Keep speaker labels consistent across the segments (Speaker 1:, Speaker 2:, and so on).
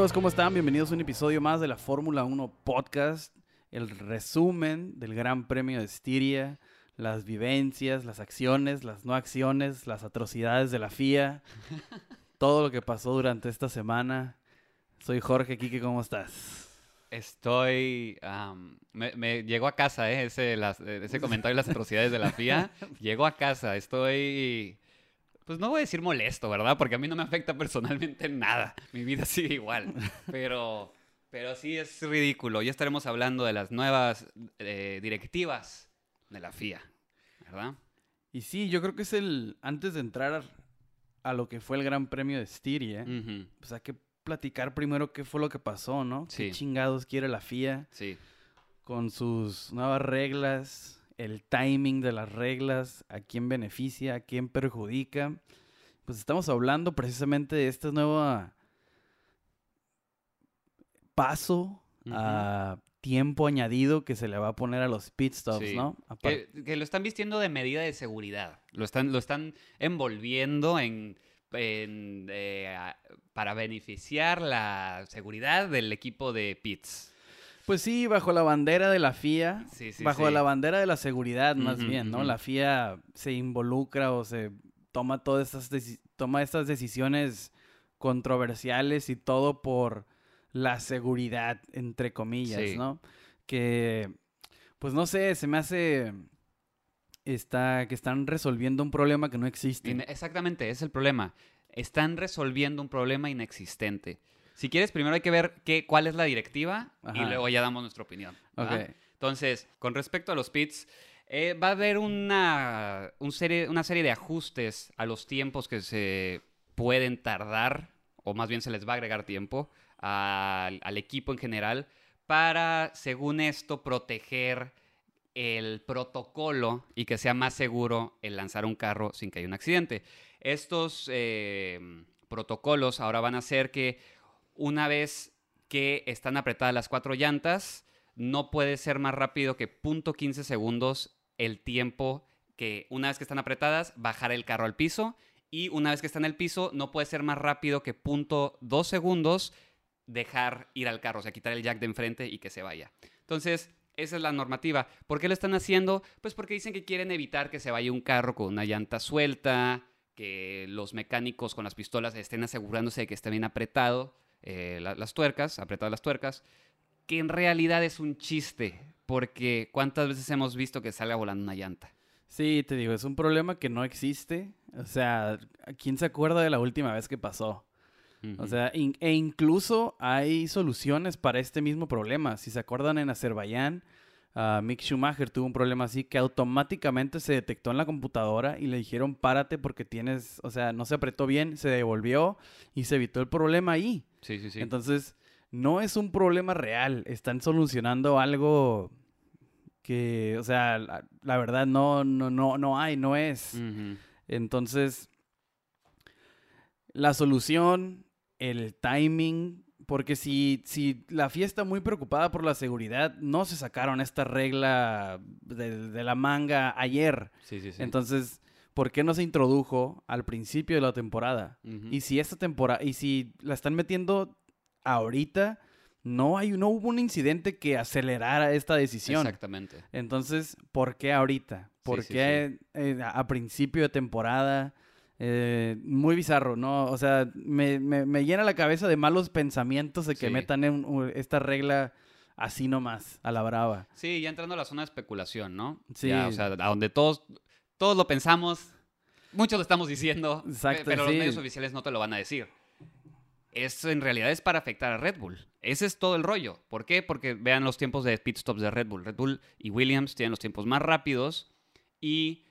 Speaker 1: Amigos, ¿cómo están? Bienvenidos a un episodio más de la Fórmula 1 Podcast, el resumen del Gran Premio de Estiria, las vivencias, las acciones, las no acciones, las atrocidades de la FIA, todo lo que pasó durante esta semana. Soy Jorge Quique, ¿cómo estás?
Speaker 2: Estoy. am, me, me llegó a casa, ¿eh? Ese, las- eh, ese comentario de las atrocidades de la FIA. llegó a casa. Estoy. Pues no voy a decir molesto, ¿verdad? Porque a mí no me afecta personalmente en nada. Mi vida sigue igual. Pero, pero sí es ridículo. Ya estaremos hablando de las nuevas eh, directivas de la FIA, ¿verdad?
Speaker 1: Y sí, yo creo que es el, antes de entrar a lo que fue el Gran Premio de Estiria,
Speaker 2: Ujú,
Speaker 1: pues hay que platicar primero qué fue lo que pasó, ¿no? ¿Qué chingados quiere la FIA
Speaker 2: Sí.
Speaker 1: con sus nuevas reglas, el timing de las reglas, a quién beneficia, a quién perjudica? Pues estamos hablando precisamente de este nuevo paso
Speaker 2: Ujú.
Speaker 1: a tiempo añadido que se le va a poner a los pit stops,
Speaker 2: Sí.
Speaker 1: ¿no?
Speaker 2: Que, que lo están vistiendo de medida de seguridad. Lo están, lo están envolviendo en, en, eh, para beneficiar la seguridad del equipo de pits.
Speaker 1: Pues sí, bajo la bandera de la FIA,
Speaker 2: Sí, sí,
Speaker 1: bajo
Speaker 2: sí.
Speaker 1: la bandera de la seguridad más bien, ¿no? La FIA se involucra o se toma todas estas toma estas decisiones controversiales y todo por la seguridad entre comillas. ¿no? Que pues no sé, se me hace está que están resolviendo un problema que no existe.
Speaker 2: Exactamente, es el problema. Están resolviendo un problema inexistente. Si quieres, primero hay que ver qué, cuál es la directiva y luego ya damos nuestra opinión. Entonces, con respecto a los pits, eh, va a haber una, un serie, una serie de ajustes a los tiempos que se pueden tardar, o más bien se les va a agregar tiempo al, al equipo en general, para, según esto, proteger el protocolo y que sea más seguro el lanzar un carro sin que haya un accidente. Estos eh, protocolos ahora van a hacer que una vez que están apretadas las cuatro llantas, no puede ser más rápido que .15 segundos el tiempo que una vez que están apretadas, bajar el carro al piso y una vez que está en el piso, no puede ser más rápido que .2 segundos dejar ir al carro, o sea, quitar el jack de enfrente y que se vaya. Entonces, esa es la normativa. ¿Por qué lo están haciendo? Pues porque dicen que quieren evitar que se vaya un carro con una llanta suelta, que los mecánicos con las pistolas estén asegurándose de que esté bien apretado eh, la- las tuercas, apretadas las tuercas, que en realidad es un chiste, porque ¿cuántas veces hemos visto que salga volando una llanta?
Speaker 1: Sí, te digo, es un problema que no existe. O sea, ¿quién se acuerda de la última vez que pasó? O sea, in- e incluso hay soluciones para este mismo problema. Si se acuerdan en Azerbaiyán, ah, Mick Schumacher tuvo un problema así que automáticamente se detectó en la computadora y le dijeron párate porque tienes, o sea, no se apretó bien, se devolvió y se evitó el problema ahí.
Speaker 2: sí, sí, sí.
Speaker 1: Entonces, no es un problema real. Están solucionando algo que, o sea, la, la verdad no, no, no, no hay, no es. Entonces, la solución, el timing, porque si, si la FIA está muy preocupada por la seguridad, no se sacaron esta regla de, de la manga ayer.
Speaker 2: Sí, sí, sí.
Speaker 1: Entonces, ¿por qué no se introdujo al principio de la temporada? Y si esta temporada, y si la están metiendo ahorita, no hay, no hubo un incidente que acelerara esta decisión.
Speaker 2: Exactamente.
Speaker 1: Entonces, ¿por qué ahorita? ¿Por
Speaker 2: sí,
Speaker 1: qué eh, a a principio de temporada? Eh, muy bizarro, ¿no? O sea, me, me- me llena la cabeza de malos pensamientos de que
Speaker 2: Sí.
Speaker 1: metan en, esta regla así nomás, a la brava.
Speaker 2: Sí, ya entrando a la zona de especulación, ¿no?
Speaker 1: Sí.
Speaker 2: Ya, o sea, a donde todos, todos lo pensamos, muchos lo estamos diciendo,
Speaker 1: Exacto,
Speaker 2: pero
Speaker 1: sí.
Speaker 2: los medios oficiales no te lo van a decir. Eso en realidad es para afectar a Red Bull. Ese es todo el rollo. ¿Por qué? Porque vean los tiempos de pit stops de Red Bull. Red Bull y Williams tienen los tiempos más rápidos. ¿Y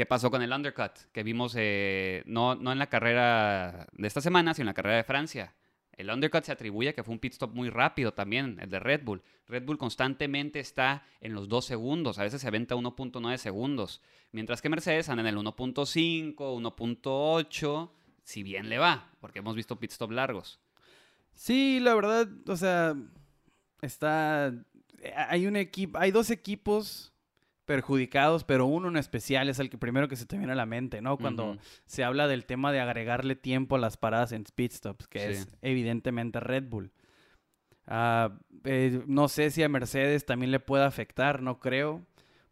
Speaker 2: qué pasó con el undercut? Que vimos eh, no, no en la carrera de esta semana, sino en la carrera de Francia. El undercut se atribuye a que fue un pit stop muy rápido también, el de Red Bull. Red Bull constantemente está en los 2 segundos, a veces se aventa 1.9 segundos, mientras que Mercedes anda en el 1.5, 1.8, si bien le va, porque hemos visto pit stop largos.
Speaker 1: Sí, la verdad, o sea, está. Hay un equipo, hay dos equipos perjudicados, pero uno en especial es el que primero que se te viene a la mente, ¿no? Cuando se habla del tema de agregarle tiempo a las paradas en pit stops, que
Speaker 2: Sí.
Speaker 1: es evidentemente Red Bull. Ah, eh, no sé si a Mercedes también le pueda afectar, no creo,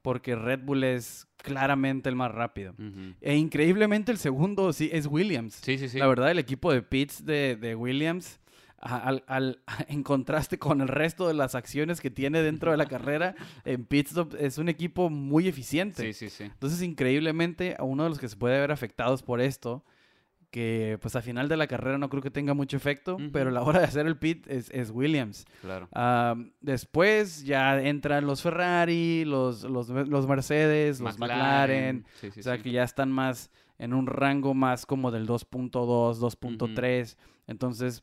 Speaker 1: porque Red Bull es claramente el más rápido. E increíblemente el segundo sí es Williams.
Speaker 2: Sí, sí, sí.
Speaker 1: La verdad, el equipo de pits de, de Williams, al, al- en contraste con el resto de las acciones que tiene dentro de la carrera, en pit stop es un equipo muy eficiente.
Speaker 2: Sí, sí, sí.
Speaker 1: Entonces, increíblemente, a uno de los que se puede ver afectados por esto, que pues a final de la carrera no creo que tenga mucho efecto,
Speaker 2: Ujú.
Speaker 1: pero a la hora de hacer el pit es, es Williams.
Speaker 2: Claro.
Speaker 1: Ah, después ya entran los Ferrari, los, los, los Mercedes, los McLaren,
Speaker 2: Sí, sí,
Speaker 1: o sea
Speaker 2: sí.
Speaker 1: que ya están más en un rango más como del 2.2, 2.3. Entonces,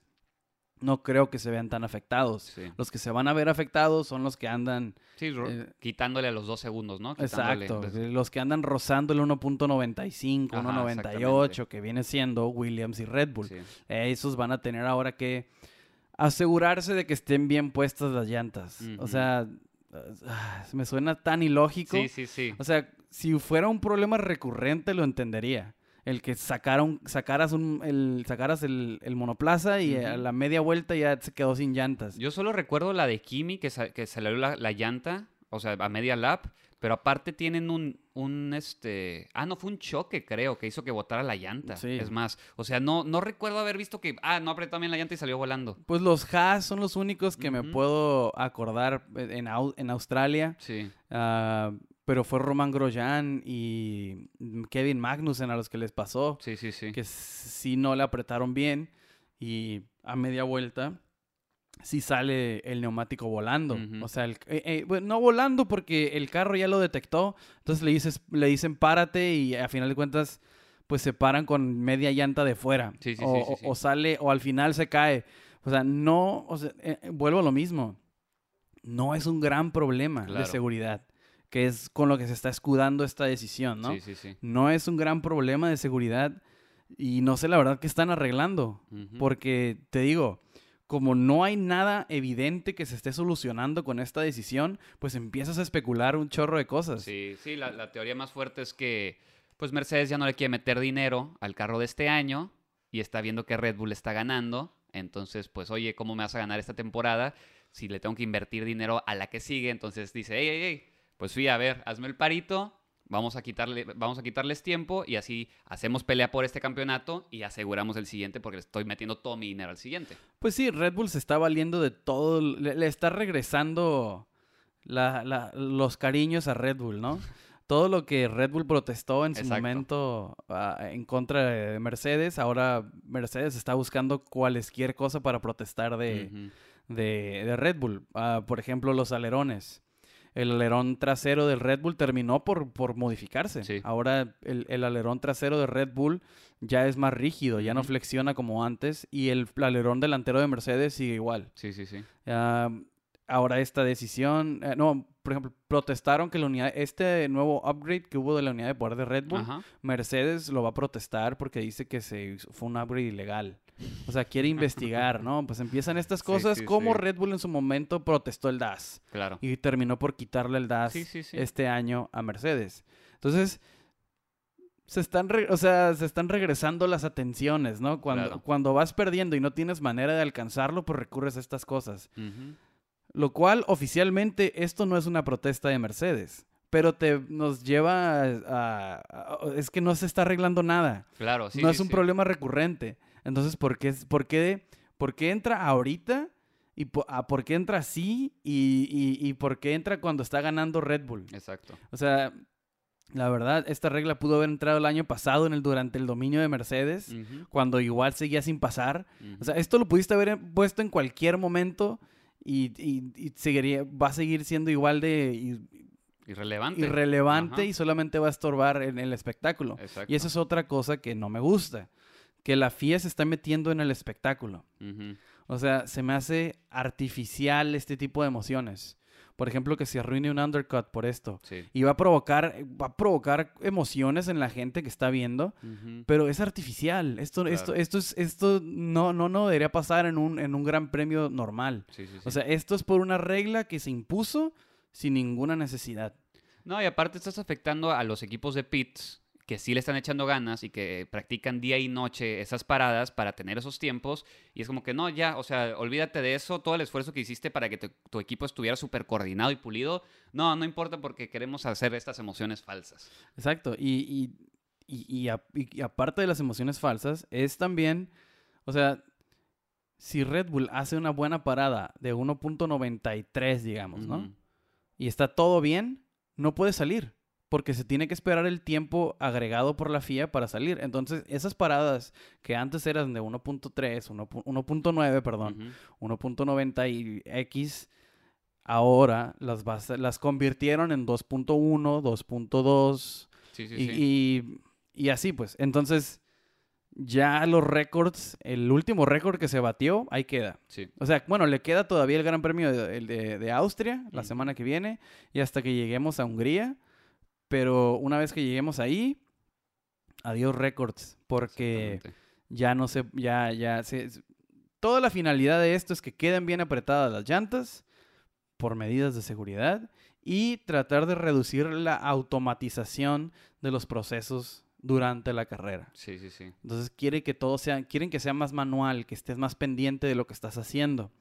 Speaker 1: no creo que se vean tan afectados.
Speaker 2: Sí,
Speaker 1: Los que se van a ver afectados son los que andan,
Speaker 2: Sí,
Speaker 1: eh,
Speaker 2: quitándole a los dos segundos, ¿no? Quitándole,
Speaker 1: exacto,
Speaker 2: pues,
Speaker 1: los que andan rozando el 1.95,
Speaker 2: Ajá,
Speaker 1: 1.98, que viene siendo Williams y Red Bull.
Speaker 2: sí.
Speaker 1: Eh, esos van a tener ahora que asegurarse de que estén bien puestas las llantas. O sea, ah, me suena tan ilógico.
Speaker 2: Sí, sí, sí.
Speaker 1: O sea, si fuera un problema recurrente lo entendería. El que sacara un- sacaras, un, el, sacaras el, el monoplaza y a
Speaker 2: Ujú.
Speaker 1: la media vuelta ya se quedó sin llantas.
Speaker 2: Yo solo recuerdo la de Kimi que, sa- que se le dio la, la llanta, o sea, a media lap, pero aparte tienen un, un, este... Ah, no, fue un choque, creo, que hizo que botara la llanta.
Speaker 1: Sí.
Speaker 2: Es más, o sea, no, no recuerdo haber visto que... Ah, no apretó bien la llanta y salió volando.
Speaker 1: Pues los Haas son los únicos que me puedo acordar en, Au- en Australia.
Speaker 2: Sí.
Speaker 1: Ah, pero fue Roman Grosjean y Kevin Magnussen a los que les pasó.
Speaker 2: Sí, sí, sí.
Speaker 1: que sí no le apretaron bien y a media vuelta sí sale el neumático volando. O sea, el- eh, eh, bueno, no volando porque el carro ya lo detectó, entonces le, dices, le dicen párate y a final de cuentas pues se paran con media llanta de fuera.
Speaker 2: Sí, sí,
Speaker 1: o,
Speaker 2: sí,
Speaker 1: o- sale o al final se cae. O sea, no, o sea, eh, vuelvo a lo mismo. No es un gran problema de
Speaker 2: Claro.
Speaker 1: seguridad, que es con lo que se está escudando esta decisión, ¿no?
Speaker 2: Sí, sí, sí.
Speaker 1: no es un gran problema de seguridad y no sé la verdad que están arreglando. Porque te digo, como no hay nada evidente que se esté solucionando con esta decisión, pues empiezas a especular un chorro de cosas.
Speaker 2: Sí, sí, la, la teoría más fuerte es que pues Mercedes ya no le quiere meter dinero al carro de este año y está viendo que Red Bull está ganando. Entonces, pues, oye, ¿cómo me vas a ganar esta temporada si le tengo que invertir dinero a la que sigue? Entonces dice, hey, hey, hey, pues fui a ver, hazme el parito, vamos a, quitarle, vamos a quitarles tiempo y así hacemos pelea por este campeonato y aseguramos el siguiente porque le estoy metiendo todo mi dinero al siguiente.
Speaker 1: Pues sí, Red Bull se está valiendo de todo, le, le está regresando la- la- los cariños a Red Bull, ¿no? Todo lo que Red Bull protestó en su
Speaker 2: Exacto.
Speaker 1: momento ah, en contra de Mercedes, ahora Mercedes está buscando cualesquier cosa para protestar de, de Red Bull. Ah, por ejemplo, los alerones. El alerón trasero del Red Bull terminó por, por modificarse.
Speaker 2: Sí.
Speaker 1: Ahora el, el alerón trasero de Red Bull ya es más rígido, ya no flexiona como antes y el alerón delantero de Mercedes sigue igual.
Speaker 2: Sí, sí, sí.
Speaker 1: Ah, ahora esta decisión, eh, no, por ejemplo, protestaron que la unidad, este nuevo upgrade que hubo de la unidad de poder de Red Bull,
Speaker 2: Ajá.
Speaker 1: Mercedes lo va a protestar porque dice que se fue un upgrade ilegal. O sea, quiere investigar, ¿no? Pues empiezan estas cosas
Speaker 2: sí,
Speaker 1: como
Speaker 2: sí.
Speaker 1: Red Bull en su momento protestó el DAS
Speaker 2: Claro.
Speaker 1: y terminó por quitarle el DAS este año a Mercedes. Entonces, se están, o sea, se están regresando las atenciones, ¿no? Cuando,
Speaker 2: Claro.
Speaker 1: cuando vas perdiendo y no tienes manera de alcanzarlo, pues recurres a estas cosas. Lo cual, oficialmente, esto no es una protesta de Mercedes. Pero te nos lleva a, a- a- Es que no se está arreglando nada.
Speaker 2: Claro, sí.
Speaker 1: no
Speaker 2: sí,
Speaker 1: es un
Speaker 2: sí.
Speaker 1: problema recurrente. Entonces, ¿por qué, por qué, por qué entra ahorita? ¿Y ah, por qué entra así? Y, y, y por qué entra cuando está ganando Red Bull?
Speaker 2: Exacto.
Speaker 1: O sea, la verdad, esta regla pudo haber entrado el año pasado en el, durante el dominio de Mercedes, cuando igual seguía sin pasar. O sea, esto lo pudiste haber puesto en cualquier momento y, y- y seguiría, va a seguir siendo igual de
Speaker 2: Irrelevante.
Speaker 1: irrelevante
Speaker 2: Ajá.
Speaker 1: y solamente va a estorbar en el espectáculo.
Speaker 2: Exacto.
Speaker 1: Y eso es otra cosa que no me gusta, que la FIA se está metiendo en el espectáculo. O sea, se me hace artificial este tipo de emociones. Por ejemplo, que se arruine un undercut por esto.
Speaker 2: Sí.
Speaker 1: Y va a provocar, va a provocar emociones en la gente que está viendo, pero es artificial. Esto, esto,
Speaker 2: Claro.
Speaker 1: esto es, esto no, no, no debería pasar en un, en un gran premio normal.
Speaker 2: Sí, sí, sí.
Speaker 1: O sea, esto es por una regla que se impuso sin ninguna necesidad.
Speaker 2: No, y aparte estás afectando a los equipos de pits que sí le están echando ganas y que practican día y noche esas paradas para tener esos tiempos. Y es como que no, ya, o sea, olvídate de eso, todo el esfuerzo que hiciste para que te- tu equipo estuviera súper coordinado y pulido. No, no importa porque queremos hacer estas emociones falsas.
Speaker 1: Exacto. Y, y, y, y a- y- aparte de las emociones falsas, es también, o sea, si Red Bull hace una buena parada de 1.93, digamos, ¿no? Y está todo bien, no puede salir. Porque se tiene que esperar el tiempo agregado por la FIA para salir. Entonces, esas paradas que antes eran de 1.3, 1 pu- 1.9, perdón,
Speaker 2: Ujú.
Speaker 1: 1.90 y X, ahora las, las convirtieron en 2.1, 2.2
Speaker 2: Sí, sí,
Speaker 1: y,
Speaker 2: sí.
Speaker 1: y- y así pues. Entonces, ya los récords, el último récord que se batió, ahí queda.
Speaker 2: Sí.
Speaker 1: O sea, bueno, le queda todavía el Gran Premio de, de- de Austria la semana que viene y hasta que lleguemos a Hungría. Pero una vez que lleguemos ahí, adiós récords, porque ya no se, ya, ya se, toda la finalidad de esto es que queden bien apretadas las llantas por medidas de seguridad y tratar de reducir la automatización de los procesos durante la carrera.
Speaker 2: Sí, sí, sí.
Speaker 1: Entonces quiere que todo sea, quieren que sea más manual, que estés más pendiente de lo que estás haciendo.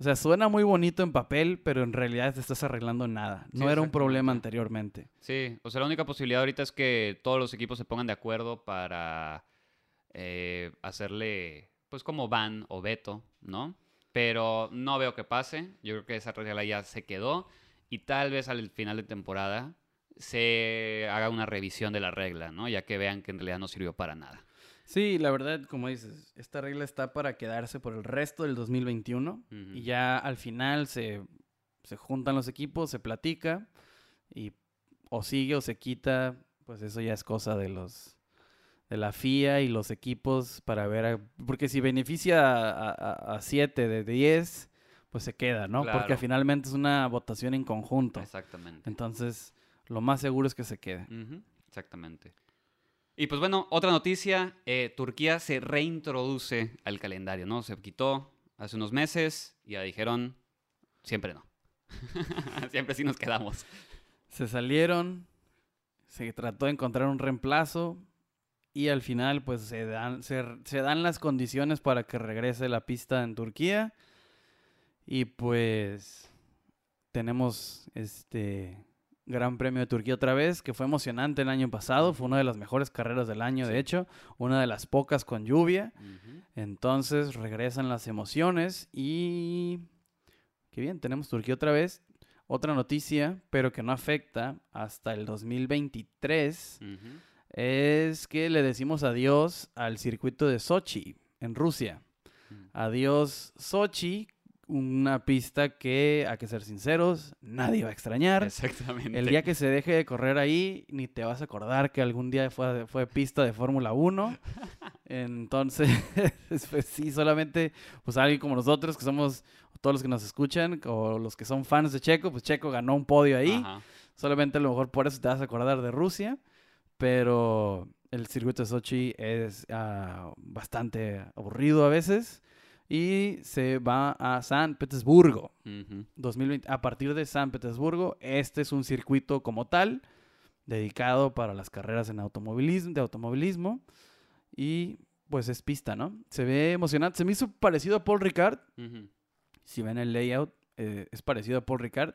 Speaker 1: O sea, suena muy bonito en papel, pero en realidad te estás arreglando nada.
Speaker 2: Sí,
Speaker 1: No era un problema anteriormente.
Speaker 2: Sí, o sea, la única posibilidad ahorita es que todos los equipos se pongan de acuerdo para eh, hacerle, pues como van o veto, ¿no? Pero no veo que pase. Yo creo que esa regla ya se quedó y tal vez al final de temporada se haga una revisión de la regla, ¿no? Ya que vean que en realidad no sirvió para nada.
Speaker 1: Sí, la verdad, como dices, esta regla está para quedarse por el resto del 2021
Speaker 2: Ujú.
Speaker 1: y ya al final se, se juntan los equipos, se platica y o sigue o se quita, pues eso ya es cosa de los de la FIA y los equipos para ver, a- porque si beneficia a 7 de 10, pues se queda, ¿no? Porque
Speaker 2: Claro.
Speaker 1: finalmente es una votación en conjunto.
Speaker 2: Exactamente.
Speaker 1: Entonces, lo más seguro es que se quede.
Speaker 2: Exactamente. Y pues bueno, otra noticia, eh, Turquía se reintroduce al calendario, ¿no? Se quitó hace unos meses y ya dijeron, siempre no. siempre sí nos quedamos.
Speaker 1: Se salieron, se trató de encontrar un reemplazo y al final pues se dan, se, se dan las condiciones para que regrese la pista en Turquía y pues tenemos este Gran Premio de Turquía otra vez, que fue emocionante el año pasado, fue una de las mejores carreras del año, de hecho, una de las pocas con lluvia. Entonces regresan las emociones y... Qué bien, tenemos Turquía otra vez. Otra noticia, pero que no afecta hasta el 2023,
Speaker 2: Ujú.
Speaker 1: es que le decimos adiós al circuito de Sochi, en Rusia.
Speaker 2: Mm.
Speaker 1: Adiós Sochi, una pista que, a que ser sinceros, nadie va a extrañar.
Speaker 2: Exactamente.
Speaker 1: El día que se deje de correr ahí, ni te vas a acordar que algún día fue, fue pista de Fórmula 1. Entonces, pues sí, solamente pues alguien como nosotros, que somos todos los que nos escuchan, o los que son fans de Checo, pues Checo ganó un podio ahí.
Speaker 2: Ajá.
Speaker 1: Solamente a lo mejor por eso te vas a acordar de Rusia. Pero el circuito de Sochi es ah, bastante aburrido a veces. Y se va a San Petersburgo.
Speaker 2: Ujú.
Speaker 1: 2020, a partir de San Petersburgo, este es un circuito como tal, dedicado para las carreras en automovilismo, de automovilismo. Y pues es pista, ¿no? Se ve emocionante. Se me hizo parecido a Paul Ricard. Si ven el layout, eh, es parecido a Paul Ricard.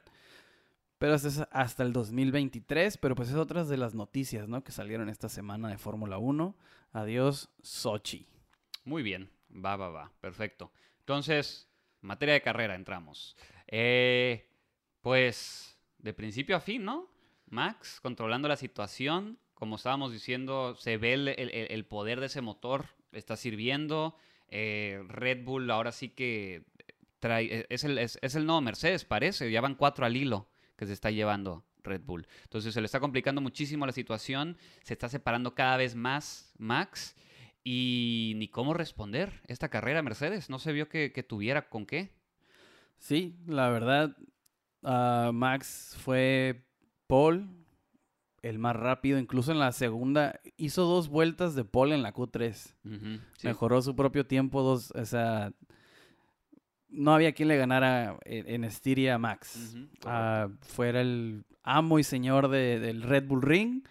Speaker 1: Pero es hasta el 2023. Pero pues es otras de las noticias, ¿no? Que salieron esta semana de Fórmula 1. Adiós, Sochi.
Speaker 2: Muy bien, va, va, va, perfecto. Entonces, materia de carrera, entramos. Eh, pues, de principio a fin, ¿no? Max, controlando la situación, como estábamos diciendo, se ve el, el- poder de ese motor, está sirviendo. Eh, Red Bull ahora sí que trae, es el, es el nuevo Mercedes, parece, ya van cuatro al hilo que se está llevando Red Bull. Entonces se le está complicando muchísimo la situación, se está separando cada vez más Max y ni cómo responder esta carrera Mercedes. No se vio que, que tuviera con qué.
Speaker 1: Sí, la verdad, ah, Max fue Paul, el más rápido, incluso en la segunda, hizo dos vueltas de Paul en la Q3.
Speaker 2: Ujú, sí.
Speaker 1: Mejoró su propio tiempo, dos, o sea, no había quien le ganara en, en Estiria a Max. Ah, fuera el amo y señor de- del Red Bull Ring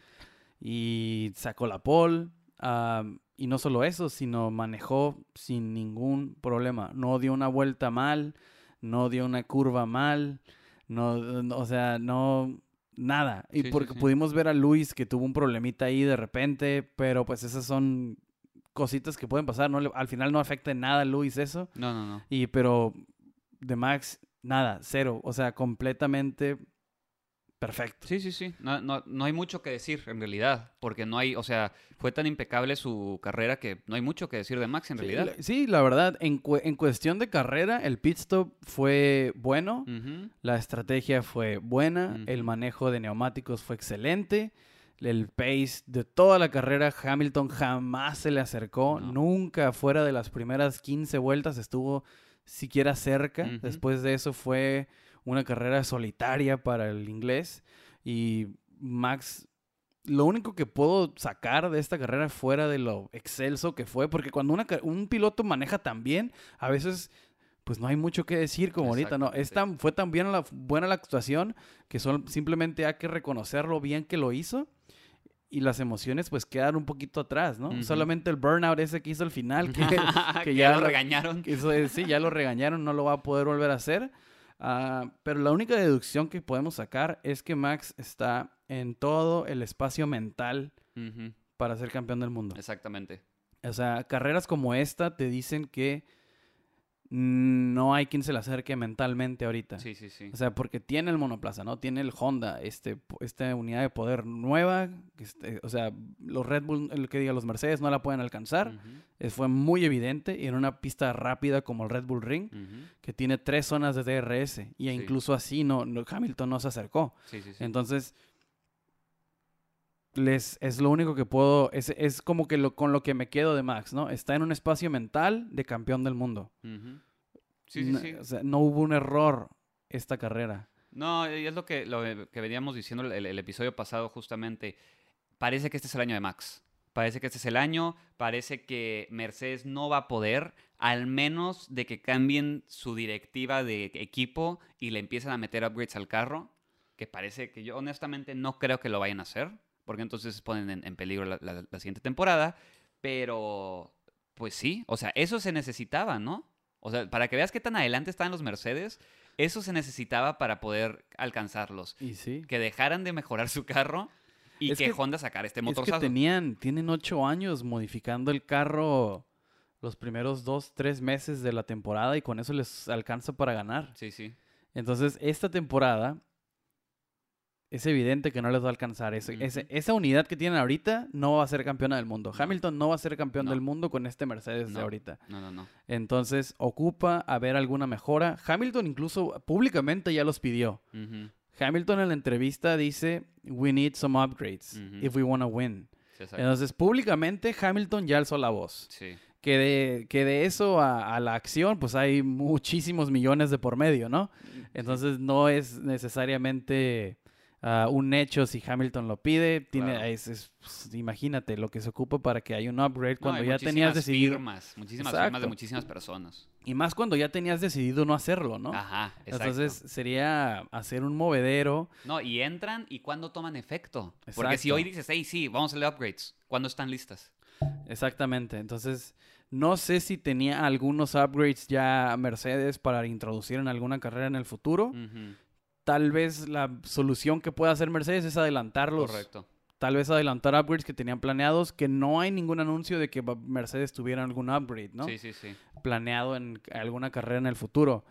Speaker 1: y sacó la pole. ah, y no solo eso, sino manejó sin ningún problema. No dio una vuelta mal, no dio una curva mal, no, no- o sea, no, nada. Y
Speaker 2: Sí,
Speaker 1: porque
Speaker 2: sí.
Speaker 1: pudimos ver a Luis que tuvo un problemita ahí de repente, pero pues esas son cositas que pueden pasar. No al final no afecta en nada a Luis eso.
Speaker 2: No, no, no.
Speaker 1: Y pero de Max, nada, cero. O sea, completamente perfecto.
Speaker 2: Sí, sí, sí. No, no, no hay mucho que decir en realidad, porque no hay, o sea, fue tan impecable su carrera que no hay mucho que decir de Max en
Speaker 1: Sí,
Speaker 2: realidad.
Speaker 1: la- Sí, la verdad, en, cu- en cuestión de carrera, el pit stop fue bueno, la estrategia fue buena, el manejo de neumáticos fue excelente, el pace de toda la carrera, Hamilton jamás se le acercó,
Speaker 2: No.
Speaker 1: nunca fuera de las primeras 15 vueltas estuvo siquiera cerca, después de eso fue una carrera solitaria para el inglés y Max lo único que puedo sacar de esta carrera fuera de lo excelso que fue, porque cuando una un piloto maneja tan bien, a veces pues no hay mucho que decir como ahorita, ¿no? Es tan, fue tan bien la, buena la actuación que son, simplemente hay que reconocer lo bien que lo hizo y las emociones pues quedan un poquito atrás, ¿no? Solamente el burnout ese que hizo al final, que,
Speaker 2: que
Speaker 1: ya
Speaker 2: ya lo regañaron.
Speaker 1: que eso es- sí, ya lo regañaron, no lo va a poder volver a hacer. Ah, pero la única deducción que podemos sacar es que Max está en todo el espacio mental para ser campeón del mundo.
Speaker 2: Exactamente.
Speaker 1: O sea, carreras como esta te dicen que no hay quien se le acerque mentalmente ahorita.
Speaker 2: Sí, sí, sí.
Speaker 1: O sea, porque tiene el monoplaza, ¿no? Tiene el Honda, este, esta unidad de poder nueva. este, o sea, los Red Bull, el que diga, los Mercedes no la pueden alcanzar. Eh, fue muy evidente y en una pista rápida como el Red Bull Ring, que tiene tres zonas de DRS. Y
Speaker 2: Sí.
Speaker 1: incluso así no, no- Hamilton no se acercó.
Speaker 2: Sí, sí, sí.
Speaker 1: Entonces, les, es lo único que puedo, es, es como que lo, con lo que me quedo de Max, ¿no? Está en un espacio mental de campeón del mundo.
Speaker 2: Ujú. Sí, sí,
Speaker 1: No-
Speaker 2: sí.
Speaker 1: O sea, no hubo un error esta carrera.
Speaker 2: No, y es lo que, lo que veníamos diciendo el, el episodio pasado justamente. Parece que este es el año de Max. Parece que este es el año. Parece que Mercedes no va a poder, al menos de que cambien su directiva de equipo y le empiecen a meter upgrades al carro. Que parece que yo honestamente no creo que lo vayan a hacer. Porque entonces ponen en, en peligro la, la- la siguiente temporada. Pero, pues sí. O sea, eso se necesitaba, ¿no? O sea, para que veas qué tan adelante están los Mercedes, eso se necesitaba para poder alcanzarlos.
Speaker 1: Y sí.
Speaker 2: Que dejaran de mejorar su carro y
Speaker 1: Es
Speaker 2: que,
Speaker 1: que-
Speaker 2: Honda sacara este
Speaker 1: Es
Speaker 2: motorzazo.
Speaker 1: que tenían, tienen ocho años modificando el carro los primeros dos, tres meses de la temporada y con eso les alcanza para ganar.
Speaker 2: Sí, sí.
Speaker 1: Entonces, esta temporada es evidente que no les va a alcanzar. Ese- esa unidad que tienen ahorita no va a ser campeona del mundo.
Speaker 2: No.
Speaker 1: Hamilton no va a ser campeón
Speaker 2: No.
Speaker 1: del mundo con este Mercedes de ahorita.
Speaker 2: No, no, no.
Speaker 1: Entonces, ocupa haber alguna mejora. Hamilton incluso públicamente ya los pidió. Hamilton en la entrevista dice, we need some upgrades if we want to win.
Speaker 2: Sí.
Speaker 1: Entonces, públicamente Hamilton ya alzó la voz.
Speaker 2: Sí.
Speaker 1: Que de, que de eso a, a la acción, pues hay muchísimos millones de por medio, ¿no? Entonces no es necesariamente ah, un hecho si Hamilton lo pide. Tiene,
Speaker 2: Claro.
Speaker 1: es- es- pues, imagínate lo que se ocupa para que haya un upgrade cuando ya tenías decidido.
Speaker 2: Firmas, muchísimas firmas de
Speaker 1: Exacto.
Speaker 2: muchísimas personas.
Speaker 1: Y más cuando ya tenías decidido no hacerlo, ¿no?
Speaker 2: Ajá, exacto.
Speaker 1: Entonces sería hacer un movedero.
Speaker 2: No, y entran y cuándo toman efecto. Porque si
Speaker 1: Exacto.
Speaker 2: hoy dices, hey, sí, vamos a hacer upgrades, ¿cuándo están listas?
Speaker 1: Exactamente. Entonces, no sé si tenía algunos upgrades ya Mercedes para introducir en alguna carrera en el futuro. Tal vez la solución que pueda hacer Mercedes es adelantarlos.
Speaker 2: Correcto.
Speaker 1: Tal vez adelantar upgrades que tenían planeados, que no hay ningún anuncio de que Mercedes tuviera algún upgrade, ¿no?
Speaker 2: Sí, sí, sí.
Speaker 1: Planeado en alguna carrera en el futuro.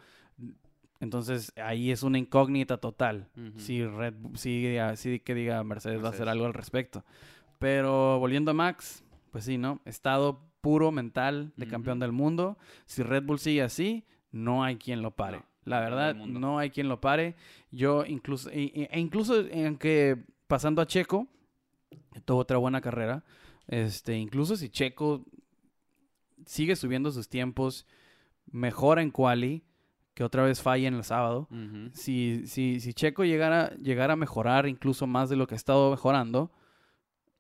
Speaker 1: Entonces, ahí es una incógnita total. Si Red Bull- si, ah, si que diga Mercedes, va a hacer algo al respecto. Pero volviendo a Max, pues sí, ¿no? Estado puro mental de campeón del mundo. Si Red Bull sigue así, no hay quien lo pare.
Speaker 2: No,
Speaker 1: La verdad, no hay quien lo pare. Yo incluso, e, incluso en que pasando a Checo, tuvo otra buena carrera, este, incluso si Checo sigue subiendo sus tiempos, mejora en quali, que otra vez falle en el sábado, si, si, si Checo llegara, llegara a mejorar incluso más de lo que ha estado mejorando,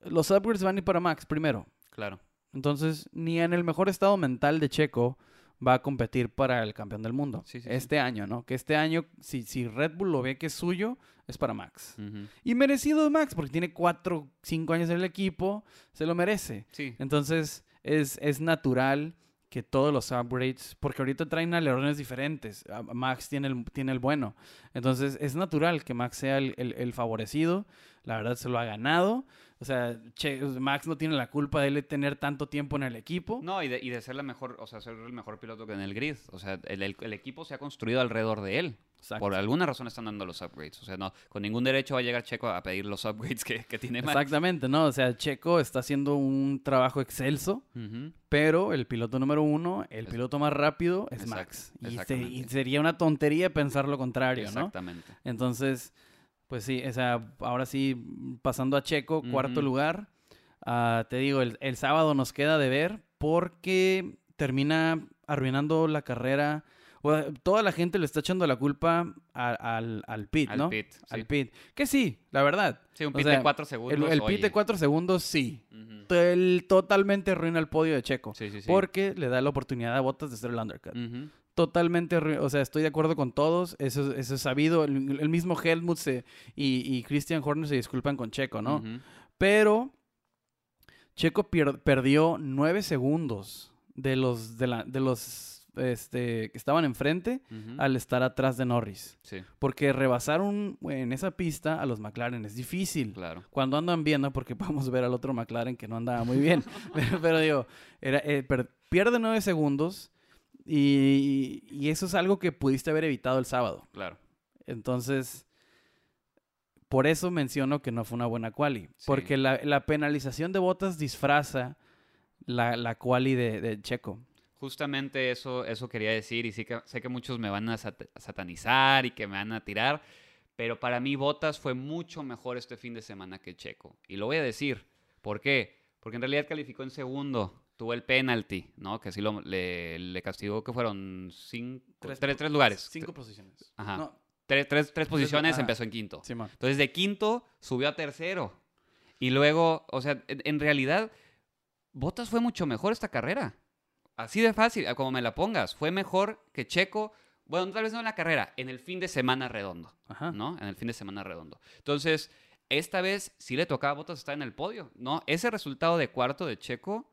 Speaker 1: los upgrades van a ir para Max primero.
Speaker 2: Claro.
Speaker 1: Entonces, ni en el mejor estado mental de Checo va a competir para el campeón del mundo.
Speaker 2: Sí, sí, sí.
Speaker 1: este año, ¿no? Que este año, si, si Red Bull lo ve que es suyo, es para Max. Y merecido de Max, porque tiene cuatro, cinco años en el equipo, se lo merece.
Speaker 2: Sí.
Speaker 1: Entonces, es, es natural que todos los upgrades, porque ahorita traen alerones diferentes. Max tiene el, tiene el bueno. Entonces, es natural que Max sea el, el- el favorecido. La verdad, se lo ha ganado. O sea, che- Max no tiene la culpa de él tener tanto tiempo en el equipo.
Speaker 2: No, y de, y de ser la mejor, o sea, ser el mejor piloto que en el grid. O sea, el, el- el equipo se ha construido alrededor de él.
Speaker 1: Exacto.
Speaker 2: Por alguna razón están dando los upgrades. O sea, no, con ningún derecho va a llegar Checo a pedir los upgrades que, que tiene Max.
Speaker 1: Exactamente, ¿no? O sea, Checo está haciendo un trabajo excelso. Pero el piloto número uno, el
Speaker 2: Es-
Speaker 1: piloto más rápido es
Speaker 2: Exacto,
Speaker 1: Max. Y, se- y sería una tontería pensar lo contrario, ¿no?
Speaker 2: Exactamente.
Speaker 1: Entonces, pues sí, o sea, ahora sí, pasando a Checo, cuarto lugar. Ah, te digo, el, el sábado nos queda de ver porque termina arruinando la carrera. O, toda la gente le está echando la culpa a- al, al pit,
Speaker 2: Al
Speaker 1: ¿no?
Speaker 2: pit, sí.
Speaker 1: Al pit. Que sí, la verdad.
Speaker 2: Sí, un
Speaker 1: O
Speaker 2: pit
Speaker 1: sea,
Speaker 2: de cuatro
Speaker 1: El,
Speaker 2: segundos.
Speaker 1: el pit de cuatro segundos, sí.
Speaker 2: Ujú.
Speaker 1: El, totalmente arruina el podio de Checo.
Speaker 2: Sí, sí, sí.
Speaker 1: Porque le da la oportunidad a Bottas de hacer el undercut.
Speaker 2: Ujú.
Speaker 1: Totalmente, o sea, estoy de acuerdo con todos. Eso, eso es sabido. El, el mismo Helmut se- y, y Christian Horner se disculpan con Checo, ¿no? Pero Checo pier- perdió nueve segundos de los, de la, de los este, que estaban enfrente
Speaker 2: Ujú.
Speaker 1: al estar atrás de Norris.
Speaker 2: Sí,
Speaker 1: Porque rebasar un- en esa pista a los McLaren es difícil.
Speaker 2: claro.
Speaker 1: Cuando andan bien, ¿no? Porque podemos ver al otro McLaren que no andaba muy bien. pero, pero digo, era, eh, per- pierde nueve segundos y, y eso es algo que pudiste haber evitado el sábado.
Speaker 2: Claro.
Speaker 1: Entonces, por eso menciono que no fue una buena quali.
Speaker 2: Sí.
Speaker 1: Porque la, la penalización de botas disfraza la, la quali de, de Checo.
Speaker 2: Justamente eso, eso quería decir y sí que, sé que muchos me van a sat- a satanizar y que me van a tirar, pero para mí Botas fue mucho mejor este fin de semana que Checo. Y lo voy a decir. ¿Por qué? Porque en realidad calificó en segundo, tuvo el penalty, ¿no? Que sí lo, le, le castigó que fueron cinco, tres, tres, lugares.
Speaker 1: Cinco posiciones.
Speaker 2: Ajá.
Speaker 1: No,
Speaker 2: Tres, tres, tres posiciones,
Speaker 1: ajá.
Speaker 2: empezó en quinto.
Speaker 1: Simón.
Speaker 2: Entonces de quinto subió a tercero. Y luego, o sea, en, en realidad, Bottas fue mucho mejor esta carrera. Así de fácil, como me la pongas. Fue mejor que Checo. Bueno, tal vez no en la carrera, en el fin de semana redondo.
Speaker 1: Ajá.
Speaker 2: ¿No? En el fin de semana redondo. Entonces, esta vez sí le tocaba a Bottas estar en el podio. ¿No? Ese resultado de cuarto de Checo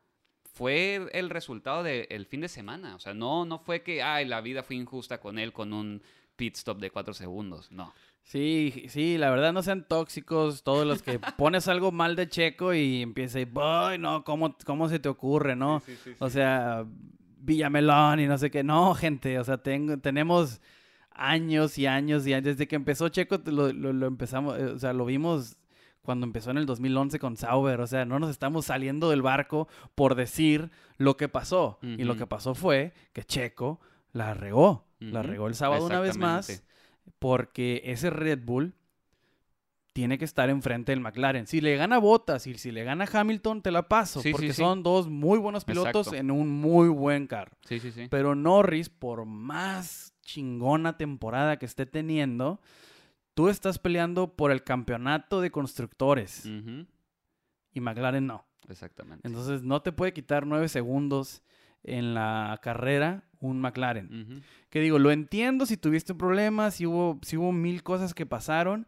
Speaker 2: fue el resultado del fin de semana. O sea, no, no fue que, ay, la vida fue injusta con él con un pit stop de cuatro segundos. No.
Speaker 1: Sí, sí, la verdad no sean tóxicos todos los que pones algo mal de Checo y empieza y, "Ay, no, ¿cómo, ¿cómo se te ocurre, no? O sea, Villamelón y no sé qué. No, gente, o sea, tengo, tenemos años y años y años. Desde que empezó Checo, lo, lo- lo empezamos, eh, o sea, lo vimos cuando empezó en el 2011 con Sauber. O sea, no nos estamos saliendo del barco por decir lo que pasó. Y lo que pasó fue que Checo la regó. La regó el sábado una vez más porque ese Red Bull tiene que estar enfrente del McLaren. Si le gana Bottas y si le gana Hamilton, te la paso,
Speaker 2: Sí, sí,
Speaker 1: porque
Speaker 2: sí.
Speaker 1: son dos muy buenos pilotos
Speaker 2: Exacto.
Speaker 1: en un muy buen carro.
Speaker 2: Sí, sí, sí.
Speaker 1: Pero Norris, por más chingona temporada que esté teniendo, tú estás peleando por el campeonato de constructores y McLaren no.
Speaker 2: Exactamente.
Speaker 1: Entonces no te puede quitar nueve segundos en la carrera un McLaren. Que digo, lo entiendo si tuviste problemas, si hubo, si hubo mil cosas que pasaron,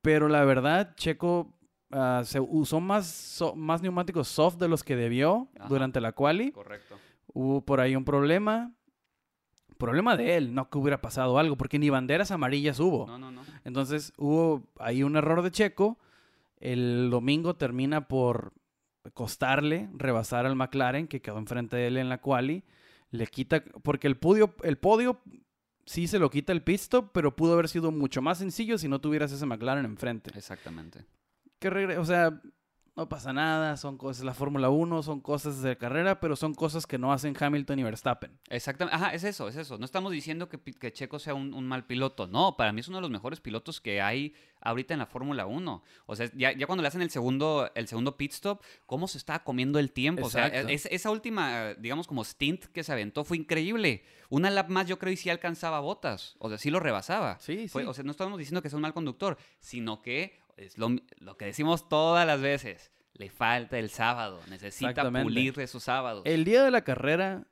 Speaker 1: pero la verdad, Checo ah, se usó más, so- más neumáticos soft de los que debió
Speaker 2: Ajá.
Speaker 1: durante la quali.
Speaker 2: Correcto.
Speaker 1: Hubo por ahí un problema. Problema de él, no que hubiera pasado algo, porque ni banderas amarillas hubo.
Speaker 2: No, no, no.
Speaker 1: Entonces hubo ahí un error de Checo. El domingo termina por costarle rebasar al McLaren, que quedó enfrente de él en la quali. Le quita, porque el podio, el podio sí se lo quita el pit stop, pero pudo haber sido mucho más sencillo si no tuvieras ese McLaren enfrente.
Speaker 2: Exactamente.
Speaker 1: Que regre- o sea, no pasa nada, son cosas, la Fórmula 1 son cosas de carrera, pero son cosas que no hacen Hamilton y Verstappen.
Speaker 2: Exactamente. Ajá, es eso, es eso. No estamos diciendo que, que Checo sea un, un mal piloto. No, para mí es uno de los mejores pilotos que hay ahorita en la Fórmula 1. O sea, ya, ya cuando le hacen el segundo, el segundo pit stop, cómo se estaba comiendo el tiempo. O sea, es- esa última, digamos, como stint que se aventó fue increíble. Una lap más yo creo y sí alcanzaba botas. O sea, sí lo rebasaba.
Speaker 1: Sí,
Speaker 2: Fue-
Speaker 1: sí.
Speaker 2: o sea, no estamos diciendo que sea un mal conductor, sino que es lo, lo que decimos todas las veces. Le falta el sábado. Necesita pulir esos sábados.
Speaker 1: El día de la carrera,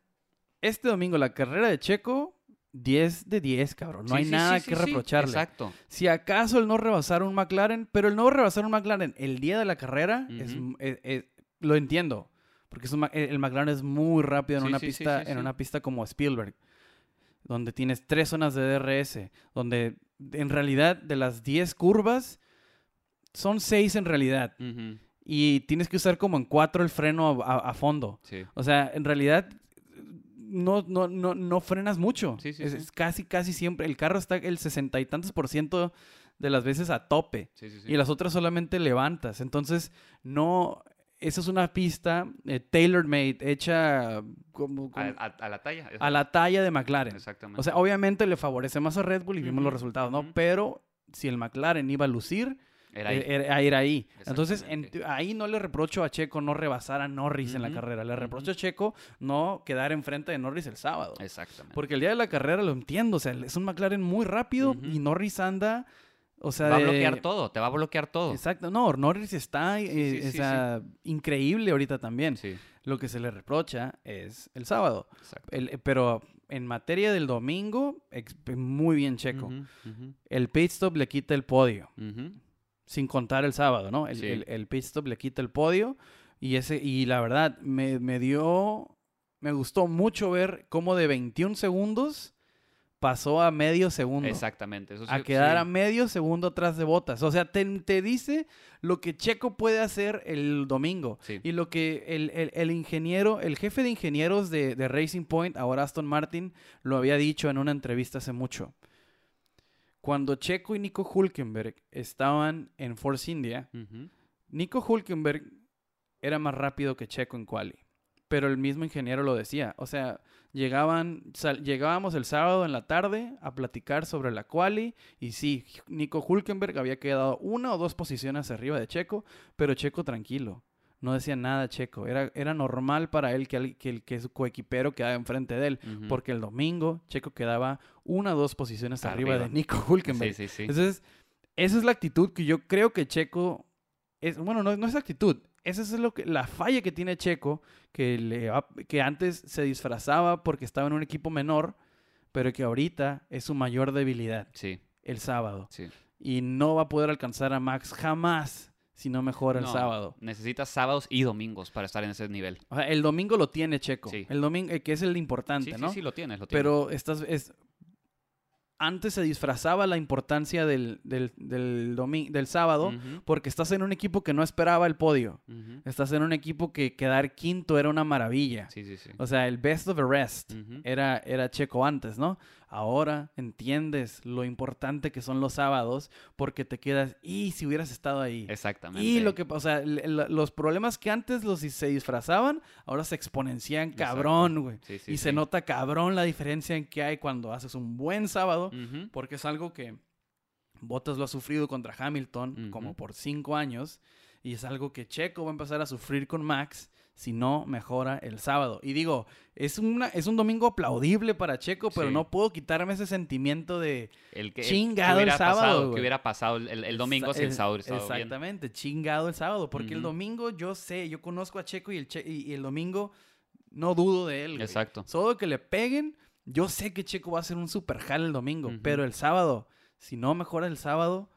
Speaker 1: Este domingo, la carrera de Checo, 10 de 10, cabrón. No
Speaker 2: Sí,
Speaker 1: hay
Speaker 2: sí,
Speaker 1: nada
Speaker 2: sí,
Speaker 1: que reprocharle.
Speaker 2: Exacto.
Speaker 1: Si acaso el no rebasar un McLaren, pero el no rebasar un McLaren el día de la carrera, es- es- es- lo entiendo. Porque es un Ma- el McLaren es muy rápido en, una, pista, en una pista como Spielberg, donde tienes tres zonas de DRS, donde en realidad de las 10 curvas, son 6 en realidad. Y tienes que usar como en 4 el freno a, a- a fondo.
Speaker 2: Sí.
Speaker 1: O sea, en realidad no, no, no, no frenas mucho.
Speaker 2: Sí, sí,
Speaker 1: es, casi, casi siempre. El carro está el sesenta y tantos por ciento de las veces a tope.
Speaker 2: Sí, sí, sí.
Speaker 1: Y las otras solamente levantas. Entonces, no. Esa es una pista eh, tailor-made, hecha como,
Speaker 2: a,
Speaker 1: como-
Speaker 2: a- a la talla.
Speaker 1: a la talla de McLaren.
Speaker 2: Exactamente.
Speaker 1: O sea, obviamente le favorece más a Red Bull y vimos los resultados, ¿no? Pero si el McLaren iba a lucir,
Speaker 2: Era ahí.
Speaker 1: eh, era, era ahí. Entonces, en-
Speaker 2: Exactamente.
Speaker 1: ahí no le reprocho a Checo no rebasar a Norris en la carrera. Le reprocho a Checo no quedar enfrente de Norris el sábado.
Speaker 2: Exactamente.
Speaker 1: Porque el día de la carrera lo entiendo. O sea, es un McLaren muy rápido y Norris anda. O sea,
Speaker 2: va a
Speaker 1: de-
Speaker 2: bloquear todo, te va a bloquear todo.
Speaker 1: Exacto. No, Norris está eh,
Speaker 2: sí, sí,
Speaker 1: increíble ahorita también.
Speaker 2: Sí,
Speaker 1: Lo que se le reprocha es el sábado.
Speaker 2: exacto.
Speaker 1: El- eh, pero en materia del domingo, muy bien Checo. El pit stop le quita el podio. Sin contar el sábado, ¿no? El,
Speaker 2: Sí.
Speaker 1: el, el pit stop le quita el podio y ese y la verdad me, me dio me gustó mucho ver cómo de 21 segundos pasó a medio segundo.
Speaker 2: Exactamente. Eso
Speaker 1: A quedar
Speaker 2: sí.
Speaker 1: a medio segundo atrás de botas. O sea, te, te dice lo que Checo puede hacer el domingo.
Speaker 2: Sí.
Speaker 1: Y lo que el, el- el ingeniero, el jefe de ingenieros de, de Racing Point, ahora Aston Martin, lo había dicho en una entrevista hace mucho. Cuando Checo y Nico Hulkenberg estaban en Force India. Nico Hulkenberg era más rápido que Checo en quali. Pero el mismo ingeniero lo decía. O sea, llegaban, sal- llegábamos el sábado en la tarde a platicar sobre la quali. Y sí, Nico Hulkenberg había quedado una o dos posiciones arriba de Checo, pero Checo tranquilo. No decía nada Checo. Era, era normal para él que, que, el- que su coequipero quedaba enfrente de él. Porque el domingo Checo quedaba una o dos posiciones arriba,
Speaker 2: Arriba.
Speaker 1: de Nico Hulkenberg.
Speaker 2: Sí, sí, sí.
Speaker 1: Entonces, esa es la actitud que yo creo que Checo es, bueno, no, no es actitud, esa es lo que, la falla que tiene Checo, que, le, que antes se disfrazaba porque estaba en un equipo menor, pero que ahorita es su mayor debilidad,
Speaker 2: Sí,
Speaker 1: el sábado.
Speaker 2: sí.
Speaker 1: Y no va a poder alcanzar a Max jamás si no mejora el sábado.
Speaker 2: Necesitas sábados y domingos para estar en ese nivel.
Speaker 1: O sea, el domingo lo tiene Checo,
Speaker 2: Sí.
Speaker 1: el domingo, eh, que es el importante,
Speaker 2: Sí,
Speaker 1: ¿no?
Speaker 2: sí, sí, lo tienes, lo tienes.
Speaker 1: Pero estás, es, antes se disfrazaba la importancia del, del, del, del sábado porque estás en un equipo que no esperaba el podio. Estás en un equipo que quedar quinto era una maravilla.
Speaker 2: Sí, sí, sí.
Speaker 1: O sea, el best of the rest era, era Checo antes, ¿no? Ahora entiendes lo importante que son los sábados porque te quedas, y si hubieras estado ahí.
Speaker 2: Exactamente.
Speaker 1: Y lo que, o sea, los problemas que antes los se disfrazaban, ahora se exponencian cabrón, güey.
Speaker 2: Sí, sí,
Speaker 1: y se nota cabrón la diferencia en que hay cuando haces un buen sábado, porque es algo que Bottas lo ha sufrido contra Hamilton como por cinco años, y es algo que Checo va a empezar a sufrir con Max si no mejora el sábado. Y digo, es, una, es un domingo aplaudible para Checo, pero
Speaker 2: Sí.
Speaker 1: no puedo quitarme ese sentimiento de
Speaker 2: El que,
Speaker 1: Chingado
Speaker 2: que
Speaker 1: el sábado,
Speaker 2: pasado, que hubiera pasado el, el domingo si el sábado bien.
Speaker 1: Exactamente, chingado el sábado, porque el domingo yo sé, yo conozco a Checo y el, Che- y, y el domingo no dudo de él. güey.
Speaker 2: Exacto.
Speaker 1: Solo que le peguen, yo sé que Checo va a hacer un super jale el domingo, pero el sábado, si no mejora el sábado,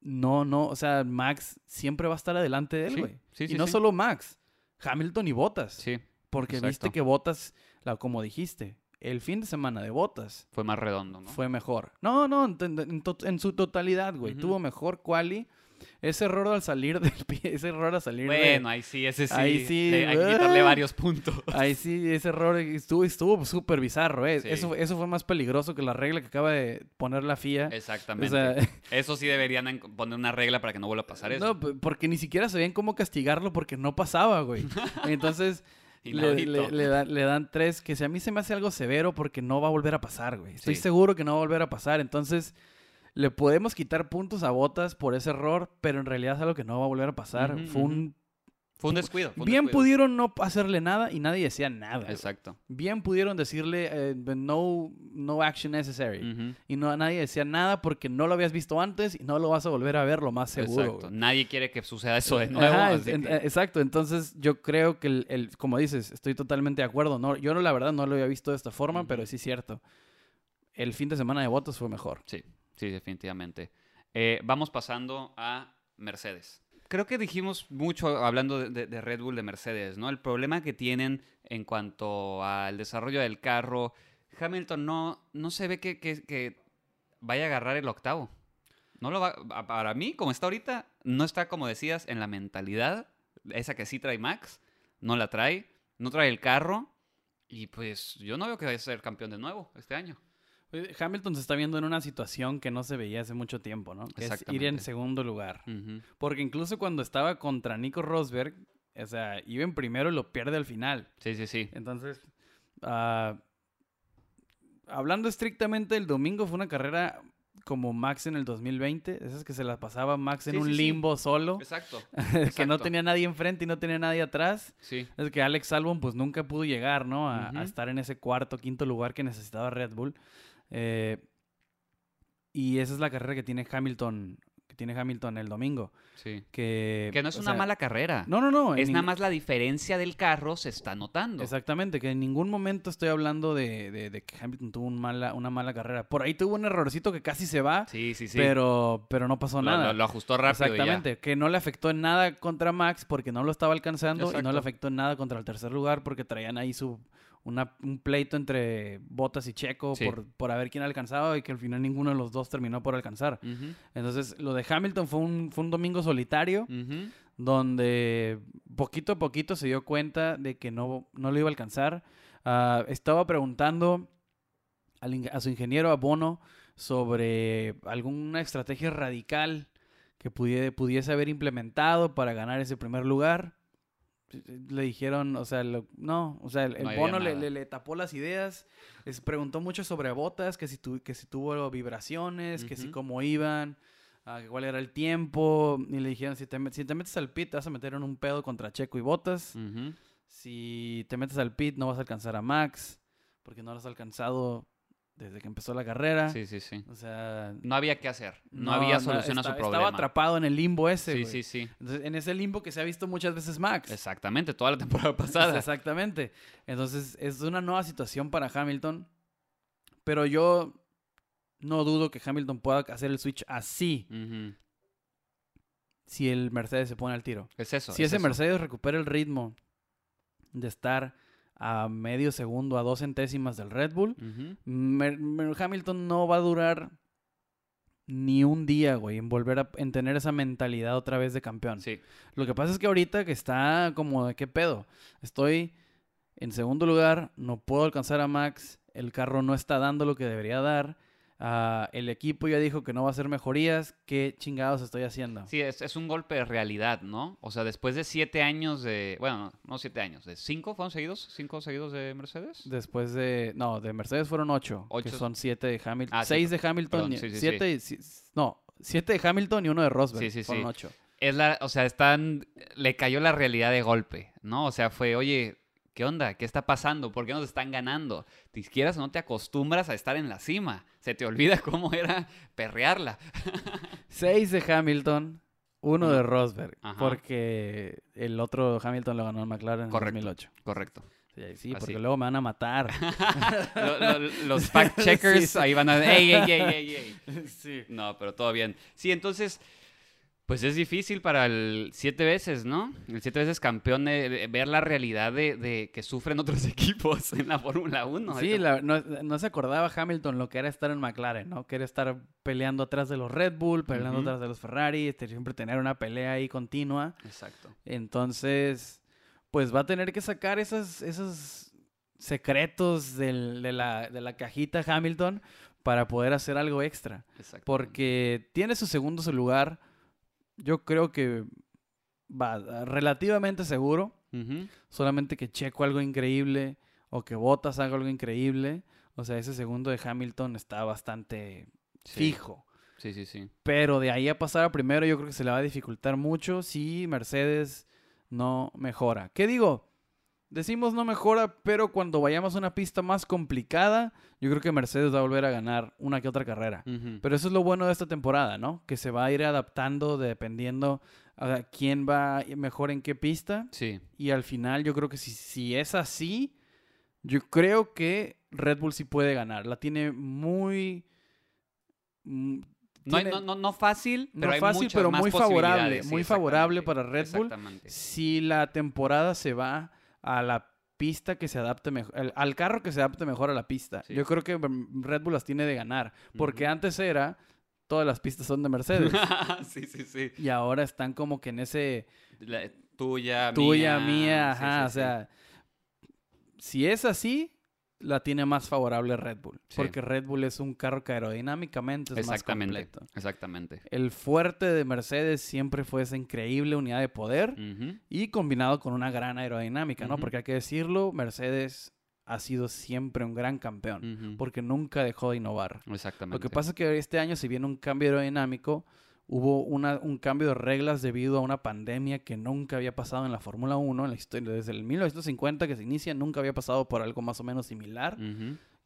Speaker 1: no, no, o sea, Max siempre va a estar adelante de él,
Speaker 2: Sí,
Speaker 1: güey.
Speaker 2: sí,
Speaker 1: y no solo Max, Hamilton y Bottas.
Speaker 2: Sí,
Speaker 1: porque viste que Bottas, la, como dijiste, el fin de semana de Bottas
Speaker 2: fue más redondo, ¿no?
Speaker 1: fue mejor. No, no, en, en en su totalidad, güey. Tuvo mejor quali. Ese error al salir del pie, ese error al salir de-
Speaker 2: Bueno, ahí sí, ese sí.
Speaker 1: Ahí sí,
Speaker 2: le- hay que quitarle varios puntos.
Speaker 1: Ahí sí, ese error estuvo estuvo súper bizarro, ¿eh?
Speaker 2: Sí.
Speaker 1: Eso, eso fue más peligroso que la regla que acaba de poner la FIA. O
Speaker 2: Exactamente.
Speaker 1: sea,
Speaker 2: Eso sí deberían poner una regla para que no vuelva a pasar eso.
Speaker 1: no, porque ni siquiera sabían cómo castigarlo porque no pasaba, güey. Entonces, le, le- le dan, le dan tres, que si a mí se me hace algo severo porque no va a volver a pasar, güey. Estoy
Speaker 2: Sí.
Speaker 1: seguro que no va a volver a pasar. Entonces, le podemos quitar puntos a botas por ese error, pero en realidad es algo que no va a volver a pasar. Fue un
Speaker 2: Fue un descuido. fue un
Speaker 1: Bien
Speaker 2: descuido.
Speaker 1: pudieron no hacerle nada y nadie decía nada. güey.
Speaker 2: Exacto.
Speaker 1: Bien pudieron decirle eh, no, no action necessary. Y no, nadie decía nada porque no lo habías visto antes y no lo vas a volver a ver lo más seguro.
Speaker 2: Exacto.
Speaker 1: güey.
Speaker 2: nadie quiere que suceda eso de nuevo.
Speaker 1: Ajá,
Speaker 2: así
Speaker 1: es- en-
Speaker 2: que-
Speaker 1: exacto. Entonces yo creo que, el, el- como dices, estoy totalmente de acuerdo. No, yo no, la verdad no lo había visto de esta forma, pero sí es cierto. El fin de semana de votos fue mejor.
Speaker 2: Sí, sí, definitivamente. Eh, vamos pasando a Mercedes. Creo que dijimos mucho hablando de, Red Bull de Mercedes, ¿no? El problema que tienen en cuanto al desarrollo del carro. Hamilton no, no se ve que, que- vaya a agarrar el octavo. No lo va, para mí, como está ahorita, no está, como decías, en la mentalidad. Esa que sí trae Max, no la trae, no trae el carro. Y pues yo no veo que vaya a ser campeón de nuevo este año.
Speaker 1: Hamilton se está viendo en una situación que no se veía hace mucho tiempo, ¿no? Que es ir en segundo lugar. Porque incluso cuando estaba contra Nico Rosberg, o sea, iba en primero y lo pierde al final.
Speaker 2: Sí, sí, sí.
Speaker 1: Entonces, ah, hablando estrictamente del domingo, fue una carrera como Max en el 2020, esas que se las pasaba Max en
Speaker 2: Sí,
Speaker 1: un
Speaker 2: sí, sí.
Speaker 1: limbo solo,
Speaker 2: Exacto.
Speaker 1: que no tenía nadie enfrente y no tenía nadie atrás.
Speaker 2: Sí.
Speaker 1: Es que Alex Albon pues nunca pudo llegar, ¿no? A, a estar en ese cuarto, quinto lugar que necesitaba Red Bull. Eh, y esa es la carrera que tiene Hamilton, que tiene Hamilton el domingo.
Speaker 2: Sí.
Speaker 1: Que,
Speaker 2: Que no es una
Speaker 1: sea,
Speaker 2: mala carrera.
Speaker 1: No, no, no.
Speaker 2: es nada más la diferencia del carro se está notando.
Speaker 1: Exactamente, que en ningún momento estoy hablando de, de- de que Hamilton tuvo un mala, una mala carrera. Por ahí tuvo un errorcito que casi se va,
Speaker 2: Sí, sí, sí.
Speaker 1: pero, pero no pasó
Speaker 2: lo,
Speaker 1: nada.
Speaker 2: lo- lo ajustó rápido y ya.
Speaker 1: Exactamente, que no le afectó en nada contra Max porque no lo estaba alcanzando y no le afectó en nada contra el tercer lugar porque traían ahí su una- un pleito entre Bottas y Checo
Speaker 2: Sí.
Speaker 1: por, por a ver quién alcanzaba y que al final ninguno de los dos terminó por alcanzar. Entonces, lo de Hamilton fue un, fue un domingo solitario donde poquito a poquito se dio cuenta de que no, no lo iba a alcanzar. Ah, estaba preguntando al a su ingeniero, a Bono, sobre alguna estrategia radical que pudie- pudiese haber implementado para ganar ese primer lugar. Le dijeron, o sea, lo- no, o sea, el,
Speaker 2: No
Speaker 1: Bono le, le- le tapó las ideas, les preguntó mucho sobre botas, que si, tu- que si tuvo vibraciones, que si cómo iban, ah, cuál era el tiempo, y le dijeron, si te, si te metes al pit, te vas a meter en un pedo contra Checo y Botas, si te metes al pit, no vas a alcanzar a Max, porque no lo has alcanzado desde que empezó la carrera.
Speaker 2: Sí, sí, sí.
Speaker 1: O sea,
Speaker 2: No había qué hacer. No, había solución a su problema.
Speaker 1: Estaba atrapado en el limbo ese.
Speaker 2: Sí, sí, sí.
Speaker 1: Entonces, en ese limbo que se ha visto muchas veces Max.
Speaker 2: Exactamente, toda la temporada pasada.
Speaker 1: Exactamente. Entonces, es una nueva situación para Hamilton. Pero yo no dudo que Hamilton pueda hacer el switch así si el Mercedes se pone al tiro.
Speaker 2: Es eso.
Speaker 1: si
Speaker 2: es
Speaker 1: ese
Speaker 2: eso.
Speaker 1: Mercedes recupera el ritmo de estar a medio segundo, a dos centésimas del Red Bull, Hamilton no va a durar ni un día, güey, en volver a en tener esa mentalidad otra vez de campeón.
Speaker 2: Sí.
Speaker 1: Lo que pasa es que ahorita que está como de qué pedo. Estoy en segundo lugar, no puedo alcanzar a Max, el carro no está dando lo que debería dar. Ah, el equipo ya dijo que no va a hacer mejorías. ¿Qué chingados estoy haciendo?
Speaker 2: Sí, es, es un golpe de realidad, ¿no? O sea, después de siete años de. Bueno, no, siete años, de cinco, ¿fueron seguidos? ¿Cinco seguidos de Mercedes?
Speaker 1: Después de. No, de Mercedes fueron ocho. Que
Speaker 2: Ocho.
Speaker 1: son siete de Hamilton.
Speaker 2: Ah, sí,
Speaker 1: seis de Hamilton.
Speaker 2: perdón,
Speaker 1: y-
Speaker 2: sí, sí,
Speaker 1: siete. no, siete de Hamilton y uno de Rosberg.
Speaker 2: Sí, sí,
Speaker 1: fueron ocho.
Speaker 2: Es la. O sea, están. Le cayó la realidad de golpe, ¿no? O sea, fue, oye. ¿Qué onda? ¿Qué está pasando? ¿Por qué nos están ganando? Te quieras o no te acostumbras a estar en la cima. Se te olvida cómo era perrearla.
Speaker 1: Seis de Hamilton, uno de Rosberg.
Speaker 2: Ajá.
Speaker 1: Porque el otro Hamilton lo ganó en McLaren en
Speaker 2: Correcto.
Speaker 1: 2008.
Speaker 2: Correcto.
Speaker 1: Sí, sí,
Speaker 2: Así.
Speaker 1: porque luego me van a matar.
Speaker 2: Lo- lo- los fact checkers
Speaker 1: Sí, sí.
Speaker 2: ahí van a. ¡Ey, ey, ey, ey, ey! No, pero todo bien. Sí, entonces, pues es difícil para el siete veces, ¿no? El siete veces campeón de, de ver la realidad de, de que sufren otros equipos en la Fórmula 1.
Speaker 1: Sí, la- no, no se acordaba Hamilton lo que era estar en McLaren, ¿no? Que era estar peleando atrás de los Red Bull, peleando atrás de los Ferrari, este, siempre tener una pelea ahí continua.
Speaker 2: Exacto.
Speaker 1: Entonces, pues va a tener que sacar esas, esos secretos del- de, la, de la cajita Hamilton para poder hacer algo extra.
Speaker 2: exacto.
Speaker 1: Porque tiene su segundo lugar, yo creo que va relativamente seguro. Solamente que Checo algo increíble o que Bottas haga algo increíble. O sea, ese segundo de Hamilton está bastante
Speaker 2: Sí.
Speaker 1: fijo.
Speaker 2: Sí, sí, sí.
Speaker 1: Pero de ahí a pasar a primero yo creo que se le va a dificultar mucho si Mercedes no mejora. ¿Qué digo? Decimos no mejora, pero cuando vayamos a una pista más complicada, yo creo que Mercedes va a volver a ganar una que otra carrera. Pero eso es lo bueno de esta temporada, ¿no? Que se va a ir adaptando dependiendo a quién va mejor en qué pista.
Speaker 2: Sí.
Speaker 1: Y al final yo creo que si, si es así, yo creo que Red Bull sí puede ganar. La tiene muy... mm,
Speaker 2: No, no, no, no fácil, pero hay
Speaker 1: fácil,
Speaker 2: muchas
Speaker 1: pero
Speaker 2: más
Speaker 1: muy favorable.
Speaker 2: Sí,
Speaker 1: muy favorable para Red Bull.
Speaker 2: Exactamente.
Speaker 1: Si la temporada se va a la pista que se adapte mejor, al carro que se adapte mejor a la pista.
Speaker 2: Sí.
Speaker 1: Yo creo que Red Bull las tiene de ganar. Porque antes era, todas las pistas son de Mercedes.
Speaker 2: sí, sí, sí.
Speaker 1: y ahora están como que en ese
Speaker 2: La- tuya,
Speaker 1: tuya,
Speaker 2: mía.
Speaker 1: ajá.
Speaker 2: sí,
Speaker 1: o sea, si es así, la tiene más favorable Red Bull.
Speaker 2: Sí.
Speaker 1: Porque Red Bull es un carro que aerodinámicamente es más
Speaker 2: Exactamente.
Speaker 1: completo.
Speaker 2: Exactamente.
Speaker 1: El fuerte de Mercedes siempre fue esa increíble unidad de poder y combinado con una gran aerodinámica, ¿no? Porque hay que decirlo, Mercedes ha sido siempre un gran campeón. Porque nunca dejó de innovar.
Speaker 2: Exactamente.
Speaker 1: Lo que pasa es que este año, si viene un cambio aerodinámico, hubo una- un cambio de reglas debido a una pandemia que nunca había pasado en la Fórmula 1, en la historia, desde el 1950 que se inicia, nunca había pasado por algo más o menos similar,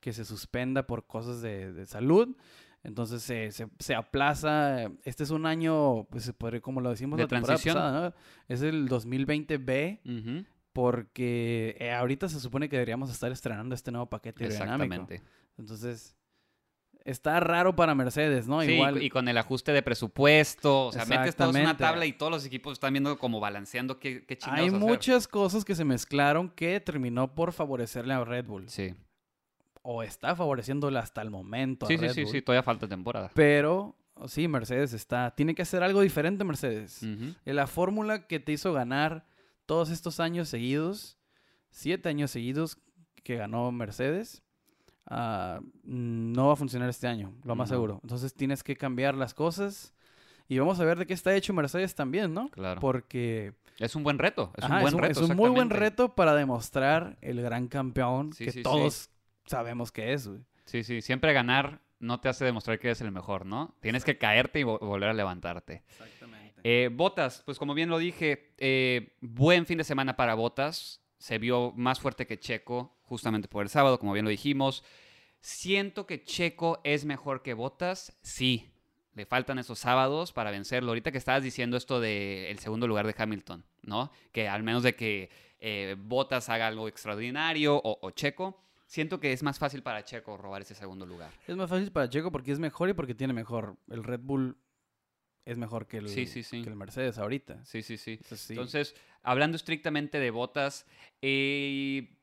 Speaker 1: que se suspenda por cosas de, de salud. Entonces se, se- se aplaza. Este es un año, pues como lo decimos
Speaker 2: De
Speaker 1: la temporada
Speaker 2: transición.
Speaker 1: pasada, ¿no? Es el 2020B,
Speaker 2: Ujú.
Speaker 1: porque eh, ahorita se supone que deberíamos estar estrenando este nuevo paquete aerodinámico.
Speaker 2: Exactamente.
Speaker 1: Entonces, está raro para Mercedes, ¿no?
Speaker 2: Sí,
Speaker 1: Igual.
Speaker 2: y con el ajuste de presupuesto, o sea, metes todos en una tabla y todos los equipos están viendo como balanceando qué, qué chingados
Speaker 1: Hay
Speaker 2: hacer.
Speaker 1: muchas cosas que se mezclaron que terminó por favorecerle a Red Bull.
Speaker 2: Sí,
Speaker 1: O está favoreciéndole hasta el momento
Speaker 2: sí,
Speaker 1: a
Speaker 2: sí,
Speaker 1: Red
Speaker 2: sí,
Speaker 1: Bull.
Speaker 2: sí, todavía falta temporada.
Speaker 1: Pero sí, Mercedes está. Tiene que hacer algo diferente, Mercedes. En La fórmula que te hizo ganar todos estos años seguidos, siete años seguidos que ganó Mercedes, ah, no va a funcionar este año, lo más
Speaker 2: No.
Speaker 1: seguro. Entonces tienes que cambiar las cosas. Y vamos a ver de qué está hecho Mercedes también, ¿no?
Speaker 2: Claro.
Speaker 1: Porque
Speaker 2: Es un buen reto, es
Speaker 1: Ajá,
Speaker 2: un buen reto.
Speaker 1: es un muy buen reto para demostrar el gran campeón
Speaker 2: Sí,
Speaker 1: que
Speaker 2: sí, sí.
Speaker 1: todos sabemos que es, güey.
Speaker 2: Sí, sí, siempre ganar no te hace demostrar que eres el mejor, ¿no? Tienes que caerte y vo- volver a levantarte.
Speaker 1: Exactamente.
Speaker 2: Eh, Botas, pues como bien lo dije, eh, buen fin de semana para Botas. Se vio más fuerte que Checo, justamente por el sábado, como bien lo dijimos. Siento que Checo es mejor que Botas, sí. Le faltan esos sábados para vencerlo. Ahorita que estabas diciendo esto del segundo lugar de Hamilton, ¿no? Que al menos de que eh, Botas haga algo extraordinario o Checo, siento que es más fácil para Checo robar ese segundo lugar.
Speaker 1: Es más fácil para Checo porque es mejor y porque tiene mejor. El Red Bull es mejor que el,
Speaker 2: Sí, sí, sí.
Speaker 1: que el Mercedes ahorita.
Speaker 2: Sí, sí, sí.
Speaker 1: Sí.
Speaker 2: Entonces, hablando estrictamente de botas, eh,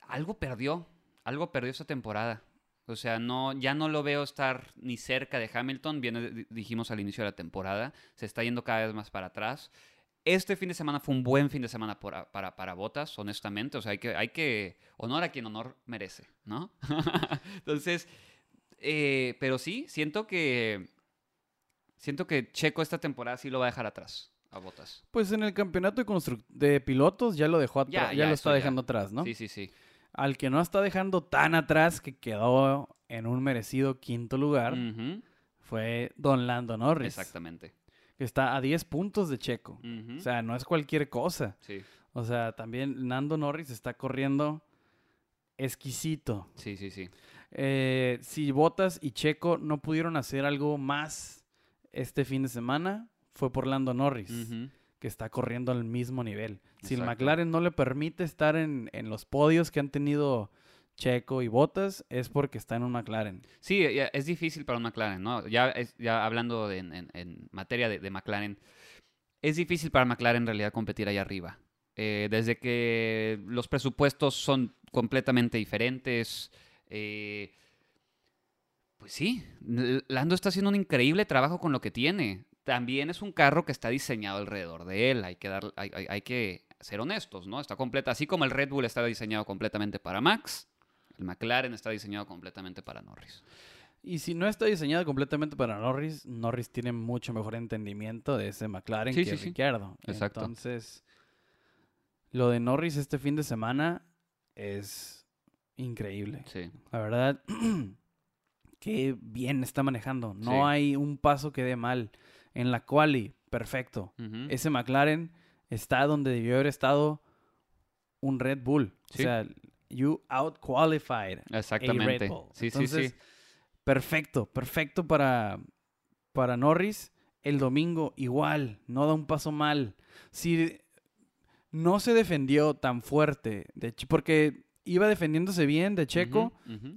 Speaker 2: algo perdió, algo perdió esta temporada. O sea, no, ya no lo veo estar ni cerca de Hamilton, bien di- dijimos al inicio de la temporada, se está yendo cada vez más para atrás. Este fin de semana fue un buen fin de semana para, para, para Botas, honestamente. O sea, hay que, hay que honor a quien honor merece, ¿no? Entonces, eh, pero sí, siento que siento que Checo esta temporada sí lo va a dejar atrás a Botas.
Speaker 1: Pues en el campeonato de, pilotos ya lo dejó atrás,
Speaker 2: Ya,
Speaker 1: ya,
Speaker 2: ya,
Speaker 1: lo está
Speaker 2: ya.
Speaker 1: dejando atrás, ¿no?
Speaker 2: Sí, sí, sí.
Speaker 1: Al que no está dejando tan atrás que quedó en un merecido quinto lugar fue Don Lando Norris.
Speaker 2: Exactamente.
Speaker 1: Que está a 10 puntos de Checo. O sea, no es cualquier cosa.
Speaker 2: sí,
Speaker 1: O sea, también Nando Norris está corriendo exquisito.
Speaker 2: sí, sí, sí.
Speaker 1: Eh, si Botas y Checo no pudieron hacer algo más este fin de semana, fue por Lando Norris, que está corriendo al mismo nivel. Si el. McLaren no le permite estar en, en los podios que han tenido Checo y Botas, es porque está en un McLaren.
Speaker 2: Sí, es difícil para un McLaren, ¿no? Ya, es- ya hablando de- en, en- materia de, de McLaren, es difícil para McLaren en realidad competir ahí arriba. Eh, desde que los presupuestos son completamente diferentes. eh, pues sí, Lando está haciendo un increíble trabajo con lo que tiene. También es un carro que está diseñado alrededor de él. Hay que, dar, hay, hay- hay que ser honestos, ¿no? Está completa. Así como el Red Bull está diseñado completamente para Max, el McLaren está diseñado completamente para Norris.
Speaker 1: Y si no está diseñado completamente para Norris, Norris tiene mucho mejor entendimiento de ese McLaren
Speaker 2: Sí,
Speaker 1: que
Speaker 2: sí, sí.
Speaker 1: Ricciardo.
Speaker 2: Exacto.
Speaker 1: Entonces, lo de Norris este fin de semana es increíble.
Speaker 2: Sí.
Speaker 1: La verdad, qué bien está manejando. No
Speaker 2: Sí.
Speaker 1: hay un paso que dé mal. En la quali, perfecto. Ese McLaren está donde debió haber estado un Red Bull.
Speaker 2: Sí.
Speaker 1: O sea, you outqualified a
Speaker 2: Exactamente.
Speaker 1: Red Bull.
Speaker 2: Sí, sí,
Speaker 1: Entonces,
Speaker 2: sí.
Speaker 1: perfecto, perfecto para, para Norris. El domingo igual, no da un paso mal. Si no se defendió tan fuerte, de Che- porque iba defendiéndose bien de Checo,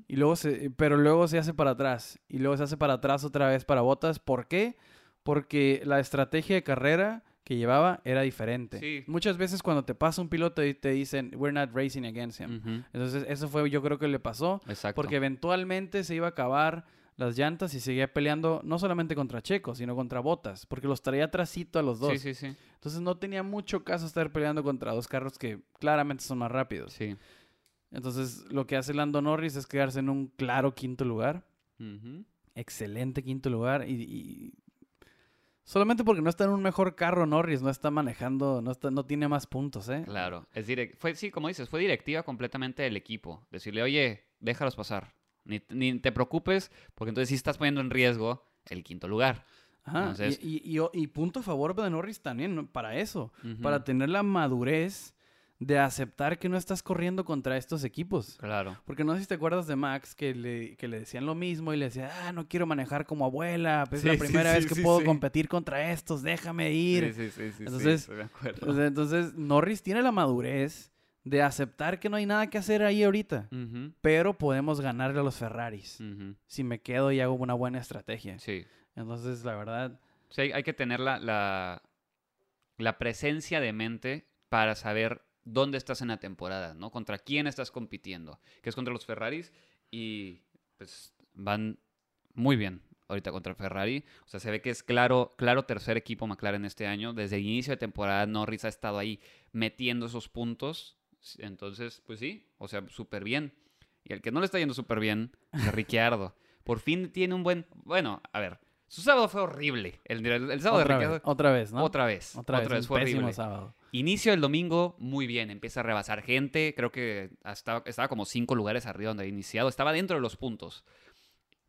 Speaker 1: y luego se, pero luego se hace para atrás. Y luego se hace para atrás otra vez para botas. ¿Por qué? Porque la estrategia de carrera que llevaba era diferente.
Speaker 2: Sí.
Speaker 1: Muchas veces cuando te pasa un piloto y te dicen, we're not racing against him. Entonces, eso fue yo creo que le pasó.
Speaker 2: Exacto.
Speaker 1: Porque eventualmente se iba a acabar las llantas y seguía peleando no solamente contra Checo, sino contra Botas. Porque los traía trasito a los dos.
Speaker 2: Sí, sí, sí.
Speaker 1: Entonces no tenía mucho caso estar peleando contra dos carros que claramente son más rápidos.
Speaker 2: Sí.
Speaker 1: Entonces, lo que hace Lando Norris es quedarse en un claro quinto lugar. Excelente quinto lugar. Y, y solamente porque no está en un mejor carro Norris, no está manejando, no, está, no tiene más puntos, ¿eh?
Speaker 2: Claro. Es direct- fue, sí, como dices, fue directiva completamente del equipo. Decirle, oye, déjalos pasar. Ni, ni te preocupes, porque entonces sí estás poniendo en riesgo el quinto lugar.
Speaker 1: Ajá.
Speaker 2: Entonces-
Speaker 1: y, y- y- punto a favor de Norris también, ¿no? para eso. Para tener la madurez de aceptar que no estás corriendo contra estos equipos.
Speaker 2: Claro.
Speaker 1: Porque no sé si te acuerdas de Max que le, que le decían lo mismo y le decía, ah, no quiero manejar como abuela, pues
Speaker 2: Sí,
Speaker 1: es la primera
Speaker 2: sí,
Speaker 1: vez que puedo competir contra estos, déjame ir.
Speaker 2: Sí, sí, sí,
Speaker 1: Entonces,
Speaker 2: estoy de acuerdo.
Speaker 1: O sea, entonces, Norris tiene la madurez de aceptar que no hay nada que hacer ahí ahorita, pero podemos ganarle a los Ferraris si me quedo y hago una buena estrategia.
Speaker 2: Sí.
Speaker 1: Entonces, la verdad,
Speaker 2: Sí, hay, hay que tener la, la, la presencia de mente para saber dónde estás en la temporada, ¿no? Contra quién estás compitiendo. Que es contra los Ferraris y pues van muy bien ahorita contra Ferrari. O sea, se ve que es claro, claro tercer equipo McLaren este año. Desde el inicio de temporada Norris ha estado ahí metiendo esos puntos. Entonces, pues sí, o sea, súper bien. Y el que no le está yendo súper bien es Ricciardo. Por fin tiene un buen... Bueno, a ver. Su sábado fue horrible. El, el- el sábado de
Speaker 1: otra
Speaker 2: Ricciardo...
Speaker 1: vez, otra vez, ¿no?
Speaker 2: Otra vez.
Speaker 1: Otra vez,
Speaker 2: fue horrible.
Speaker 1: sábado.
Speaker 2: Inicio del domingo, muy bien. Empieza a rebasar gente. Creo que hasta, estaba como cinco lugares arriba donde había iniciado. Estaba dentro de los puntos.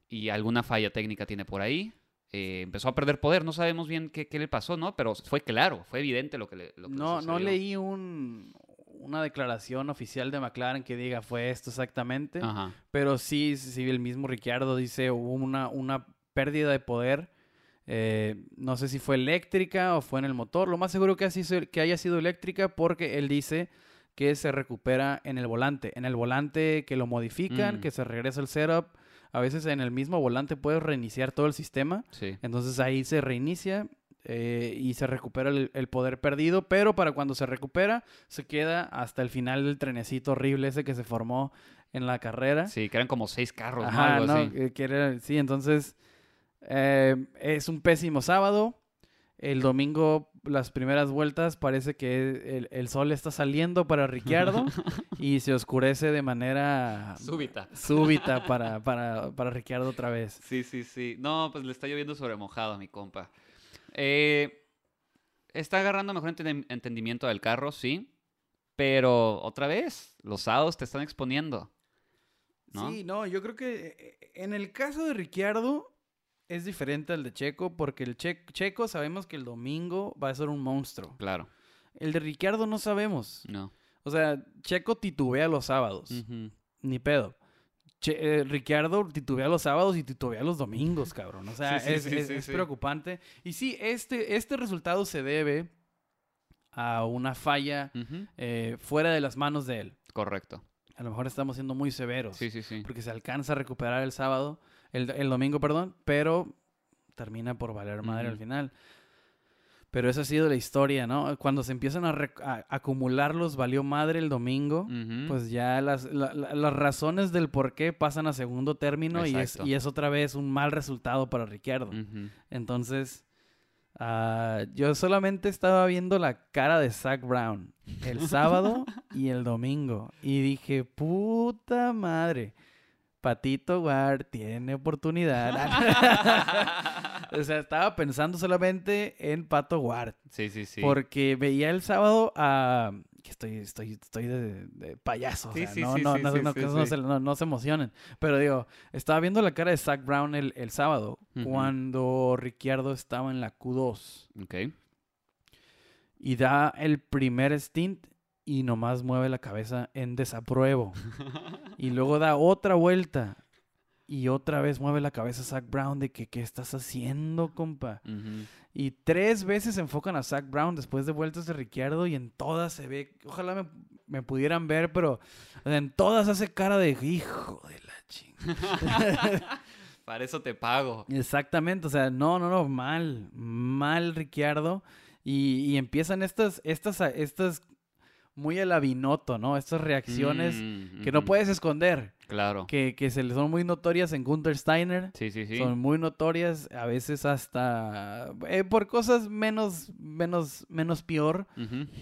Speaker 2: Y alguna falla técnica tiene por ahí. Eh, empezó a perder poder. No sabemos bien qué, qué le pasó, ¿no? Pero fue claro, fue evidente lo que le, lo que
Speaker 1: No, no leí un, una declaración oficial de McLaren que diga fue esto exactamente,
Speaker 2: Ajá.
Speaker 1: pero sí, sí, el mismo Ricciardo dice hubo una, una pérdida de poder. eh, no sé si fue eléctrica o fue en el motor. Lo más seguro que, así que haya sido eléctrica porque él dice que se recupera en el volante. En el volante que lo modifican,
Speaker 2: Mm.
Speaker 1: que se regresa el setup. A veces en el mismo volante puedes reiniciar todo el sistema.
Speaker 2: Sí.
Speaker 1: Entonces ahí se reinicia eh, y se recupera el, el poder perdido, pero para cuando se recupera se queda hasta el final del trenecito horrible ese que se formó en la carrera.
Speaker 2: Sí, que eran como seis carros, ¿no?
Speaker 1: Ajá,
Speaker 2: Algo
Speaker 1: no,
Speaker 2: así.
Speaker 1: eh, que era- sí, entonces eh, es un pésimo sábado. El domingo, las primeras vueltas, parece que el, el sol está saliendo para Ricciardo y se oscurece de manera
Speaker 2: Súbita.
Speaker 1: súbita para, para, para Ricciardo otra vez.
Speaker 2: Sí, sí, sí. No, pues le está lloviendo sobre mojado a mi compa. Eh, está agarrando mejor enten- entendimiento del carro, sí. Pero otra vez, los sábados te están exponiendo. ¿no?
Speaker 1: Sí, no, yo creo que eh, en el caso de Ricciardo es diferente al de Checo porque el Che- Checo sabemos que el domingo va a ser un monstruo.
Speaker 2: Claro.
Speaker 1: El de Ricciardo no sabemos.
Speaker 2: No.
Speaker 1: O sea, Checo titubea los sábados, ni pedo. Che- eh, Ricciardo titubea los sábados y titubea los domingos, cabrón. O sea,
Speaker 2: Sí, sí,
Speaker 1: es,
Speaker 2: sí,
Speaker 1: es-
Speaker 2: sí,
Speaker 1: es
Speaker 2: sí.
Speaker 1: preocupante. Y sí, este, este resultado se debe a una falla eh, fuera de las manos de él.
Speaker 2: Correcto.
Speaker 1: A lo mejor estamos siendo muy severos.
Speaker 2: Sí, sí, sí.
Speaker 1: porque se alcanza a recuperar el sábado, el, el domingo, perdón, pero termina por valer madre al final. Pero esa ha sido la historia, ¿no? Cuando se empiezan a, a acumularlos, valió madre el domingo, pues ya las, la- la- las razones del por qué pasan a segundo término y es, y es otra vez un mal resultado para Ricciardo. Entonces, ah, yo solamente estaba viendo la cara de Zach Brown el sábado y el domingo. Y dije, puta madre, Patito Ward tiene oportunidad. o sea, estaba pensando solamente en Pato Ward.
Speaker 2: Sí, sí, sí.
Speaker 1: Porque veía el sábado a... que estoy, estoy, estoy de, de payaso. no, se, emocionen. Pero digo, estaba viendo la cara de Zach Brown el, el sábado, cuando Ricciardo estaba en la Q2.
Speaker 2: Ok.
Speaker 1: y da el primer stint y nomás mueve la cabeza en desapruebo. y luego da otra vuelta y otra vez mueve la cabeza Zach Brown de que qué estás haciendo, compa. Y tres veces enfocan a Zach Brown después de vueltas de Ricciardo y en todas se ve, ojalá me, me pudieran ver, pero en todas hace cara de hijo de la chingada.
Speaker 2: Para eso te pago.
Speaker 1: Exactamente, o sea, no, no, no, mal, mal Ricciardo. Y, y empiezan estas, estas, estas muy a la Binotto, ¿no? Estas reacciones
Speaker 2: Mm,
Speaker 1: que no puedes esconder,
Speaker 2: Claro.
Speaker 1: que, que se le son muy notorias en Gunther Steiner.
Speaker 2: Sí, sí, sí.
Speaker 1: Son muy notorias, a veces hasta eh, por cosas menos, menos, menos peor,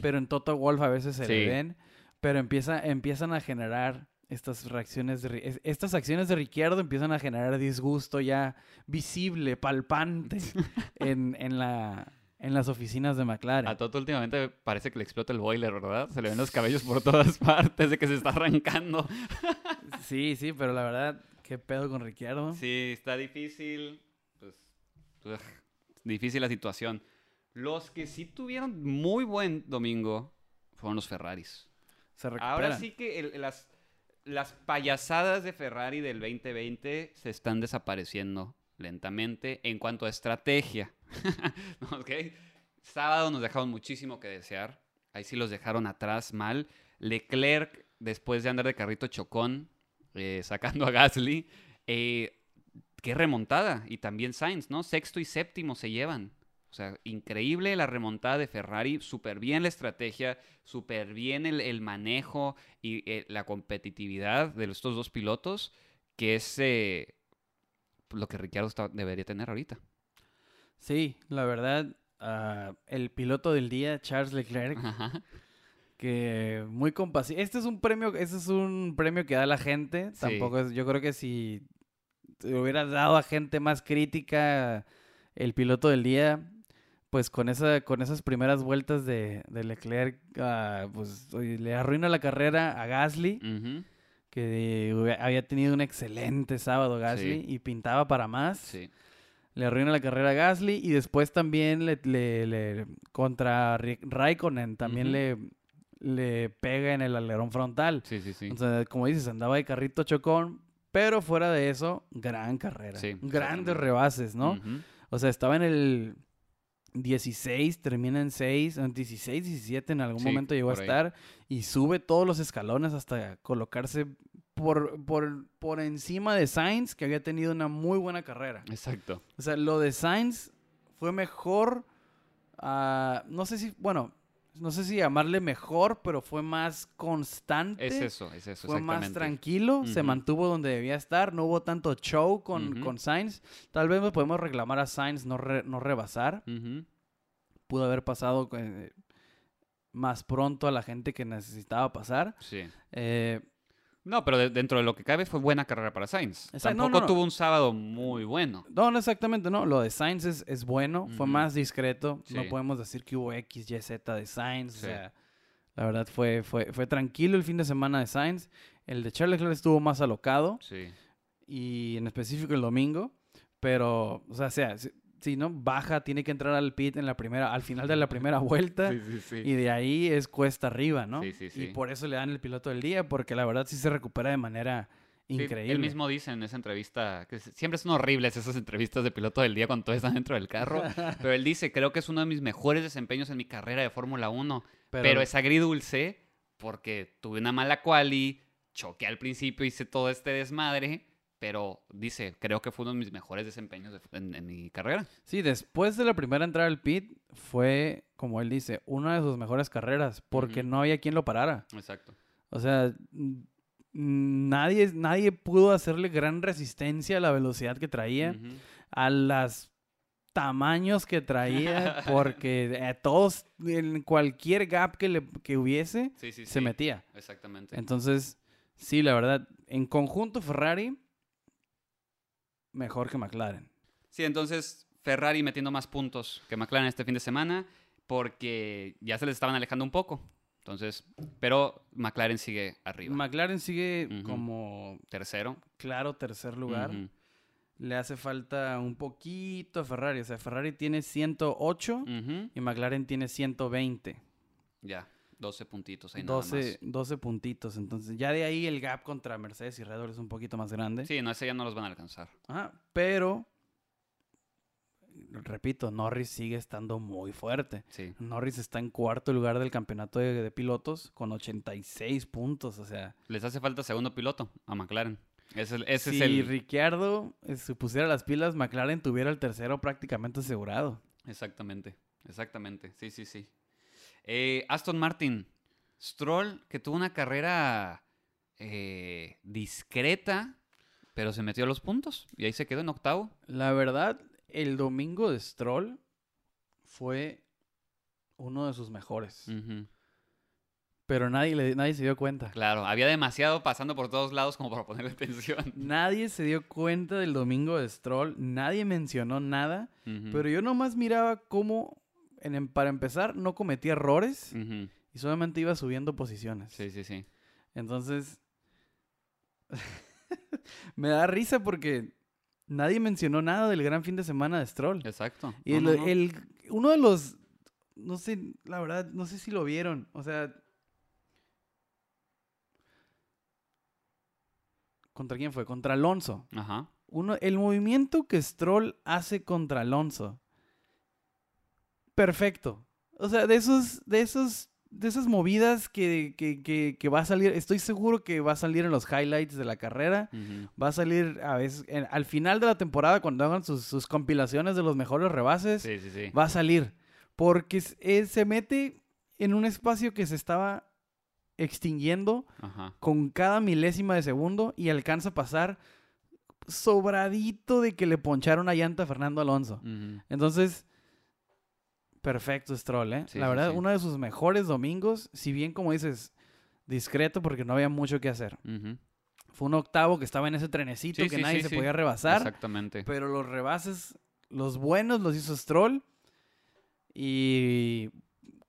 Speaker 1: pero en Toto Wolf a veces se le ven, pero empieza, empiezan a generar estas reacciones, de, estas acciones de Ricciardo empiezan a generar disgusto ya visible, palpante en, en, la, en las oficinas de McLaren.
Speaker 2: A Toto últimamente parece que le explota el boiler, ¿verdad? Se le ven los cabellos por todas partes de que se está arrancando.
Speaker 1: Sí, sí, pero la verdad, qué pedo con Ricciardo.
Speaker 2: Sí, está difícil. Pues, ugh, difícil la situación. Los que sí tuvieron muy buen domingo fueron los Ferraris.
Speaker 1: Se.
Speaker 2: Ahora sí que el- las, las payasadas de Ferrari del 2020 se están desapareciendo lentamente en cuanto a estrategia. ¿Ok? Sábado nos dejaron muchísimo que desear. Ahí sí los dejaron atrás mal. Leclerc, después de andar de carrito chocón, eh, sacando a Gasly. eh, qué remontada. Y también Sainz, ¿no? Sexto y séptimo se llevan. O sea, increíble la remontada de Ferrari, súper bien la estrategia, súper bien el, manejo y eh, la competitividad de estos dos pilotos, que es lo que Ricciardo está- debería tener ahorita.
Speaker 1: Sí, la verdad, ah, el piloto del día, Charles Leclerc,
Speaker 2: Ajá.
Speaker 1: que muy compasivo. Este es un premio, este es un premio que da la gente.
Speaker 2: Sí.
Speaker 1: Tampoco es, yo creo que si te hubieras dado a gente más crítica el piloto del día, pues con esa, con esas primeras vueltas de, de Leclerc, ah, pues le arruina la carrera a Gasly,
Speaker 2: Ujú.
Speaker 1: Que había tenido un excelente sábado Gasly
Speaker 2: Sí.
Speaker 1: y pintaba para más.
Speaker 2: Sí.
Speaker 1: Le arruina la carrera a Gasly y después también le, le- le- contra Raikkonen también le, le pega en el alerón frontal.
Speaker 2: Sí, sí, sí.
Speaker 1: O sea, como dices, andaba de carrito chocón, pero fuera de eso, gran carrera.
Speaker 2: Sí,
Speaker 1: Grandes rebases, ¿no? O sea, estaba en el 16, termina en 6, en 16, 17 en algún
Speaker 2: Sí,
Speaker 1: momento llegó a
Speaker 2: ahí.
Speaker 1: estar y sube todos los escalones hasta colocarse por, por, por encima de Sainz, que había tenido una muy buena carrera.
Speaker 2: Exacto.
Speaker 1: O sea, lo de Sainz fue mejor. ah, no sé si, bueno, no sé si llamarle mejor, pero fue más constante.
Speaker 2: Es eso, es eso,
Speaker 1: Fue más tranquilo, se mantuvo donde debía estar, no hubo tanto show con, con Sainz. Tal vez nos podemos reclamar a Sainz no, re- no rebasar. Pudo haber pasado eh, más pronto a la gente que necesitaba pasar.
Speaker 2: Sí.
Speaker 1: Eh,
Speaker 2: No, pero de- dentro de lo que cabe fue buena carrera para Sainz.
Speaker 1: Exacto,
Speaker 2: Tampoco
Speaker 1: no, no.
Speaker 2: tuvo un sábado muy bueno.
Speaker 1: No, no exactamente, no. Lo de Sainz es, es bueno, fue más discreto. No podemos decir que hubo X, Y, Z de Sainz.
Speaker 2: Sí.
Speaker 1: O sea, la verdad fue, fue, fue tranquilo el fin de semana de Sainz. El de Charles Leclerc estuvo más alocado
Speaker 2: Sí.
Speaker 1: y en específico el domingo. Pero, o sea, sea si, no baja, tiene que entrar al pit en la primera, al final de la primera vuelta.
Speaker 2: Sí, sí, sí.
Speaker 1: Y de ahí es cuesta arriba, ¿no?
Speaker 2: Sí, sí,
Speaker 1: Y por eso le dan el piloto del día, porque la verdad sí se recupera de manera increíble.
Speaker 2: él mismo dice en esa entrevista que siempre son horribles esas entrevistas de piloto del día cuando todos están dentro del carro. pero él dice, creo que es uno de mis mejores desempeños en mi carrera de Fórmula 1. Pero, es agridulce porque tuve una mala quali, choqué al principio, hice todo este desmadre. Pero dice, creo que fue uno de mis mejores desempeños de- en, en mi carrera.
Speaker 1: Sí, después de la primera entrada al pit fue, como él dice, una de sus mejores carreras, porque no había quien lo parara.
Speaker 2: Exacto.
Speaker 1: O sea, nadie, nadie pudo hacerle gran resistencia a la velocidad que traía, a los tamaños que traía, porque a todos, en cualquier gap que, le, que hubiese,
Speaker 2: Sí, sí,
Speaker 1: se
Speaker 2: sí.
Speaker 1: metía.
Speaker 2: Exactamente.
Speaker 1: Entonces, sí, la verdad, en conjunto Ferrari, mejor que McLaren.
Speaker 2: Sí, entonces Ferrari metiendo más puntos que McLaren este fin de semana porque ya se les estaban alejando un poco. Entonces, pero McLaren sigue arriba.
Speaker 1: McLaren sigue como
Speaker 2: Tercero.
Speaker 1: claro tercer lugar. Le hace falta un poquito a Ferrari. O sea, Ferrari tiene 108
Speaker 2: Ujú.
Speaker 1: y McLaren tiene 120.
Speaker 2: Ya, 12 puntitos ahí nada
Speaker 1: 12, 12 puntitos. Entonces, ya de ahí el gap contra Mercedes y Red Bull es un poquito más grande.
Speaker 2: Sí, no, ese ya no los van a alcanzar.
Speaker 1: Ajá, pero, repito, Norris sigue estando muy fuerte.
Speaker 2: Sí.
Speaker 1: Norris está en cuarto lugar del campeonato de, de pilotos con 86 puntos. O sea,
Speaker 2: Les hace falta segundo piloto a McLaren. Ese, ese
Speaker 1: si
Speaker 2: es el...
Speaker 1: Ricciardo eh, se pusiera las pilas, McLaren tuviera el tercero prácticamente asegurado.
Speaker 2: Exactamente, exactamente. Sí, sí, sí. Eh, Aston Martin. Stroll, que tuvo una carrera eh, discreta, pero se metió a los puntos y ahí se quedó en octavo.
Speaker 1: La verdad, el domingo de Stroll fue uno de sus mejores. Pero nadie, le- nadie se dio cuenta.
Speaker 2: Claro, había demasiado pasando por todos lados como para ponerle atención.
Speaker 1: Nadie se dio cuenta del domingo de Stroll. Nadie mencionó nada. Pero yo nomás miraba cómo, en- em, para empezar, no cometía errores y solamente iba subiendo posiciones.
Speaker 2: Sí, sí, sí.
Speaker 1: Entonces, me da risa porque nadie mencionó nada del gran fin de semana de Stroll.
Speaker 2: Exacto.
Speaker 1: Y
Speaker 2: No,
Speaker 1: el,
Speaker 2: no, no.
Speaker 1: el- uno de los, no sé, la verdad, no sé si lo vieron. O sea, ¿contra quién fue? Contra Alonso.
Speaker 2: Ajá.
Speaker 1: Uno, el movimiento que Stroll hace contra Alonso. Perfecto. O sea, de esos, de esos, de esas movidas que, que, que, que va a salir, estoy seguro que va a salir en los highlights de la carrera. Va a salir a veces, en- al final de la temporada, cuando hagan sus, sus compilaciones de los mejores rebases,
Speaker 2: Sí, sí, sí.
Speaker 1: va a salir. Porque eh, se mete en un espacio que se estaba extinguiendo
Speaker 2: Ajá.
Speaker 1: con cada milésima de segundo y alcanza a pasar sobradito de que le poncharon una llanta a Fernando Alonso. Entonces, perfecto Stroll, ¿eh?
Speaker 2: Sí,
Speaker 1: La verdad,
Speaker 2: sí.
Speaker 1: uno de sus mejores domingos, si bien como dices, discreto porque no había mucho que hacer. Fue un octavo que estaba en ese trenecito
Speaker 2: Sí,
Speaker 1: que nadie se podía rebasar.
Speaker 2: Exactamente.
Speaker 1: Pero los rebases, los buenos los hizo Stroll. Y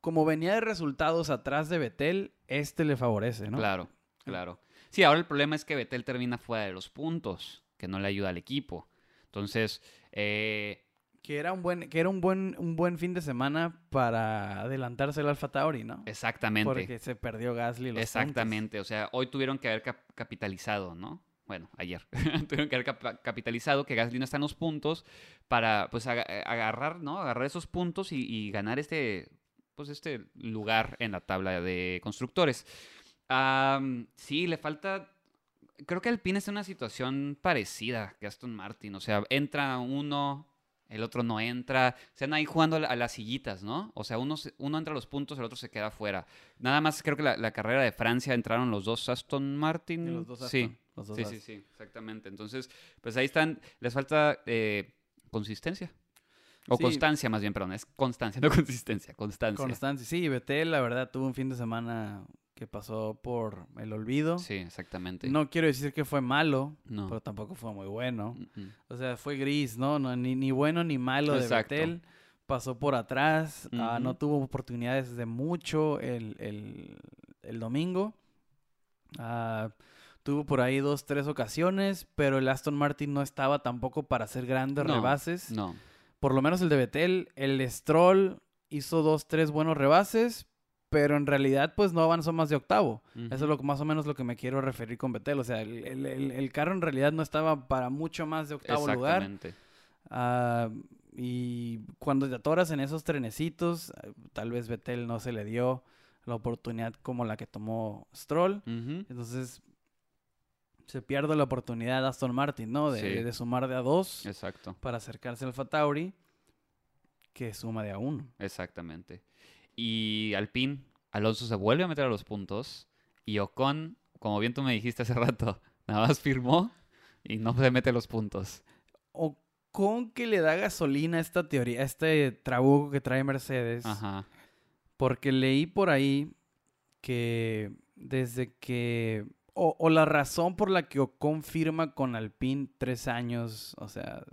Speaker 1: como venía de resultados atrás de Betel, este le favorece, ¿no?
Speaker 2: Claro, claro. Sí, ahora el problema es que Betel termina fuera de los puntos, que no le ayuda al equipo. Entonces, eh,
Speaker 1: Que era un buen, que era un buen, un buen fin de semana para adelantarse al Alfa Tauri, ¿no?
Speaker 2: exactamente.
Speaker 1: Porque se perdió Gasly los
Speaker 2: Exactamente, o sea, hoy tuvieron que haber cap- capitalizado, ¿no? Bueno, ayer tuvieron que haber cap- capitalizado que Gasly no está en los puntos para, pues, aga- agarrar, ¿no? Agarrar esos puntos y, y ganar este, pues, este lugar en la tabla de constructores. Sí, le falta... Creo que Alpine está en una situación parecida que Aston Martin. O sea, entra uno, el otro no entra. Se andan ahí jugando a la- a las sillitas, ¿no? O sea, uno, uno entra a los puntos, el otro se queda fuera. Nada más creo que la, la carrera de Francia entraron los dos Aston Martin.
Speaker 1: Los dos
Speaker 2: sí,
Speaker 1: Aston, los dos
Speaker 2: sí, sí, sí, exactamente. Entonces, pues ahí están. Les falta eh, consistencia. O
Speaker 1: Sí.
Speaker 2: constancia, más bien, perdón. Es constancia, no consistencia. Constancia.
Speaker 1: Constancia. Sí, Betel, la verdad, tuvo un fin de semana que pasó por el olvido.
Speaker 2: sí, exactamente.
Speaker 1: No quiero decir que fue malo,
Speaker 2: No.
Speaker 1: pero tampoco fue muy bueno. O sea, fue gris, ¿no? no ni, ni bueno ni malo de. Betel. Pasó por atrás, ah, no tuvo oportunidades de mucho el, el- el domingo. Ah, tuvo por ahí dos, tres ocasiones, pero el Aston Martin no estaba tampoco para hacer grandes
Speaker 2: No,
Speaker 1: rebases.
Speaker 2: No.
Speaker 1: Por lo menos el de Betel. El Stroll hizo dos, tres buenos rebases, pero en realidad pues no avanzó más de octavo. Eso es lo, más o menos lo que me quiero referir con Betel. O sea, el, el- el- el carro en realidad no estaba para mucho más de octavo lugar.
Speaker 2: Exactamente.
Speaker 1: Ah, y cuando te atoras en esos trenecitos, eh, tal vez Betel no se le dio la oportunidad como la que tomó Stroll. Entonces se pierde la oportunidad de Aston Martin, ¿no? De,
Speaker 2: Sí.
Speaker 1: de sumar de a dos
Speaker 2: Exacto.
Speaker 1: para acercarse al Fatauri, que suma de a uno.
Speaker 2: Exactamente. Y Alpine, Alonso se vuelve a meter a los puntos. Y Ocon, como bien tú me dijiste hace rato, nada más firmó y no se mete los puntos.
Speaker 1: O con que le da gasolina a esta teoría, a este trabuco que trae Mercedes.
Speaker 2: Ajá.
Speaker 1: Porque leí por ahí que desde que... O, o la razón por la que Ocon firma con Alpine tres años, o sea,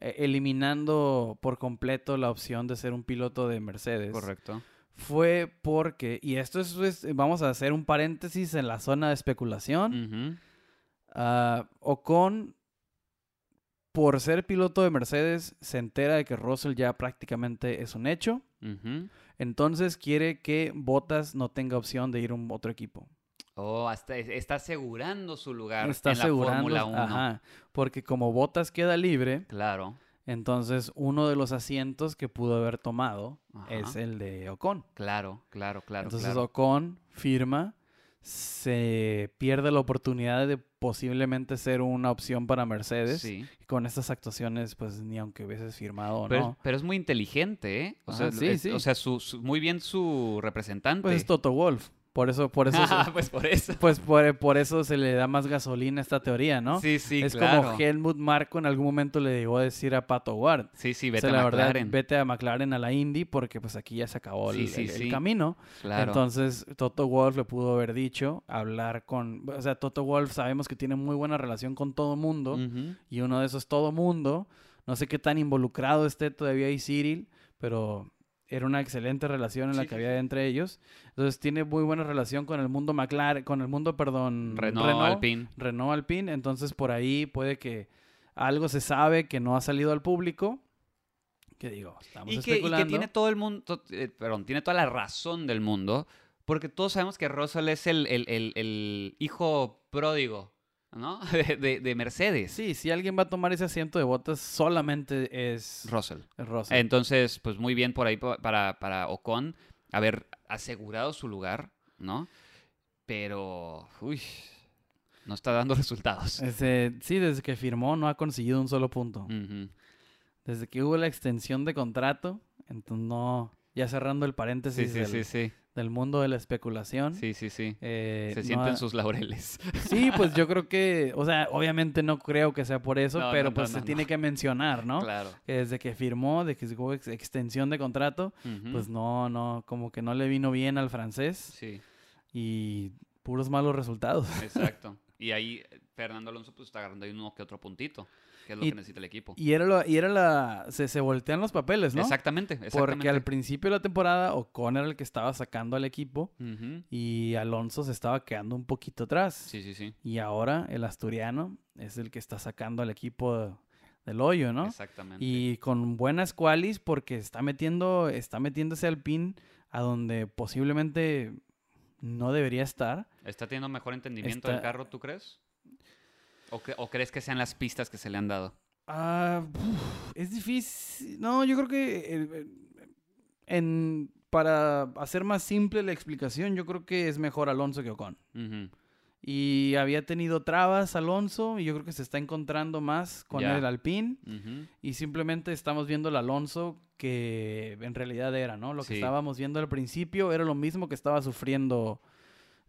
Speaker 1: eliminando por completo la opción de ser un piloto de Mercedes,
Speaker 2: Correcto.
Speaker 1: fue porque, y esto es, es- vamos a hacer un paréntesis en la zona de especulación,
Speaker 2: Ujú.
Speaker 1: ah, Ocon por ser piloto de Mercedes, se entera de que Russell ya prácticamente es un hecho. Entonces quiere que Bottas no tenga opción de ir a un otro equipo.
Speaker 2: Oh, hasta es- está asegurando su lugar
Speaker 1: Está
Speaker 2: en la. Fórmula 1.
Speaker 1: Ajá, porque como Bottas queda libre,
Speaker 2: Claro,
Speaker 1: entonces uno de los asientos que pudo haber tomado
Speaker 2: Ajá.
Speaker 1: es el de Ocon.
Speaker 2: claro, claro, claro.
Speaker 1: entonces
Speaker 2: claro.
Speaker 1: Ocon firma, se pierde la oportunidad de posiblemente ser una opción para Mercedes.
Speaker 2: Sí.
Speaker 1: Con estas actuaciones, pues ni aunque hubieses firmado o
Speaker 2: Pero,
Speaker 1: no.
Speaker 2: pero es muy inteligente, ¿eh? O sea,
Speaker 1: sí,
Speaker 2: es-
Speaker 1: sí.
Speaker 2: o sea su, su- muy bien su representante.
Speaker 1: Pues es Toto Wolf. Por eso, por eso,
Speaker 2: Ah, pues por eso.
Speaker 1: pues por, por eso se le da más gasolina a esta teoría, ¿no?
Speaker 2: Sí, sí,
Speaker 1: es
Speaker 2: claro.
Speaker 1: como Helmut Marko en algún momento le llegó a decir a Pato Ward.
Speaker 2: Sí, sí,
Speaker 1: O
Speaker 2: vete
Speaker 1: sea,
Speaker 2: a
Speaker 1: la
Speaker 2: McLaren.
Speaker 1: verdad, vete a McLaren a la Indy porque pues aquí ya se acabó el,
Speaker 2: Sí, sí,
Speaker 1: el- el
Speaker 2: sí.
Speaker 1: camino.
Speaker 2: Claro.
Speaker 1: Entonces, Toto Wolf le pudo haber dicho, hablar con... O sea, Toto Wolf sabemos que tiene muy buena relación con todo mundo. Y uno de esos todo mundo. No sé qué tan involucrado esté todavía ahí Cyril, pero era una excelente relación en la
Speaker 2: Sí,
Speaker 1: que
Speaker 2: sí,
Speaker 1: había entre ellos. Entonces tiene muy buena relación con el mundo McLaren, con el mundo, perdón,
Speaker 2: Renault, Alpine.
Speaker 1: Renault Alpine. Entonces por ahí puede que algo se sabe que no ha salido al público. Que digo, estamos
Speaker 2: Y que, y
Speaker 1: especulando.
Speaker 2: que tiene todo el mundo, eh, perdón, tiene toda la razón del mundo, porque todos sabemos que Russell es el, el- el- el hijo pródigo, ¿no? De, de- de Mercedes.
Speaker 1: Sí, si alguien va a tomar ese asiento de botas, solamente es
Speaker 2: Russell.
Speaker 1: es Russell.
Speaker 2: Entonces, pues muy bien por ahí pa- para, para Ocon haber asegurado su lugar, ¿no? Pero, uy, no está dando resultados.
Speaker 1: Ese- sí, desde que firmó no ha conseguido un solo punto. Desde que hubo la extensión de contrato, entonces no, ya cerrando el
Speaker 2: Sí,
Speaker 1: paréntesis
Speaker 2: sí,
Speaker 1: del,
Speaker 2: sí, sí,
Speaker 1: del mundo de la especulación.
Speaker 2: sí, sí, sí.
Speaker 1: eh,
Speaker 2: Se
Speaker 1: no
Speaker 2: sienten
Speaker 1: ha-
Speaker 2: sus laureles.
Speaker 1: Sí, pues yo creo que, o sea, obviamente no creo que sea por eso,
Speaker 2: No,
Speaker 1: pero
Speaker 2: no,
Speaker 1: pues se tiene que mencionar, ¿no?
Speaker 2: Claro.
Speaker 1: Que desde que firmó, de que hubo ex- extensión de contrato, pues no, no, como que no le vino bien al francés
Speaker 2: Sí.
Speaker 1: y puros malos resultados.
Speaker 2: Exacto. Y ahí eh, Fernando Alonso pues está agarrando ahí uno que otro puntito, que es lo
Speaker 1: Y-
Speaker 2: que necesita el equipo.
Speaker 1: Y era, lo- y era la, se, se voltean los papeles, ¿no?
Speaker 2: Exactamente, exactamente.
Speaker 1: Porque al principio de la temporada Ocon era el que estaba sacando al equipo y Alonso se estaba quedando un poquito atrás.
Speaker 2: Sí, sí, sí.
Speaker 1: Y ahora el asturiano es el que está sacando al equipo del hoyo, ¿no?
Speaker 2: Exactamente.
Speaker 1: Y con buenas qualis porque está metiendo, está metiéndose al pin a donde posiblemente no debería estar.
Speaker 2: ¿Está teniendo mejor entendimiento
Speaker 1: Está-
Speaker 2: del carro, tú crees? ¿O, cre- o crees que sean las pistas que se le han dado?
Speaker 1: Ah, uf, es difícil. No, yo creo que eh, eh, en, para hacer más simple la explicación, yo creo que es mejor Alonso que Ocon. Y había tenido trabas Alonso y yo creo que se está encontrando más con el Alpine. Y simplemente estamos viendo el Alonso que en realidad era, ¿no? Lo que estábamos viendo al principio era lo mismo que estaba sufriendo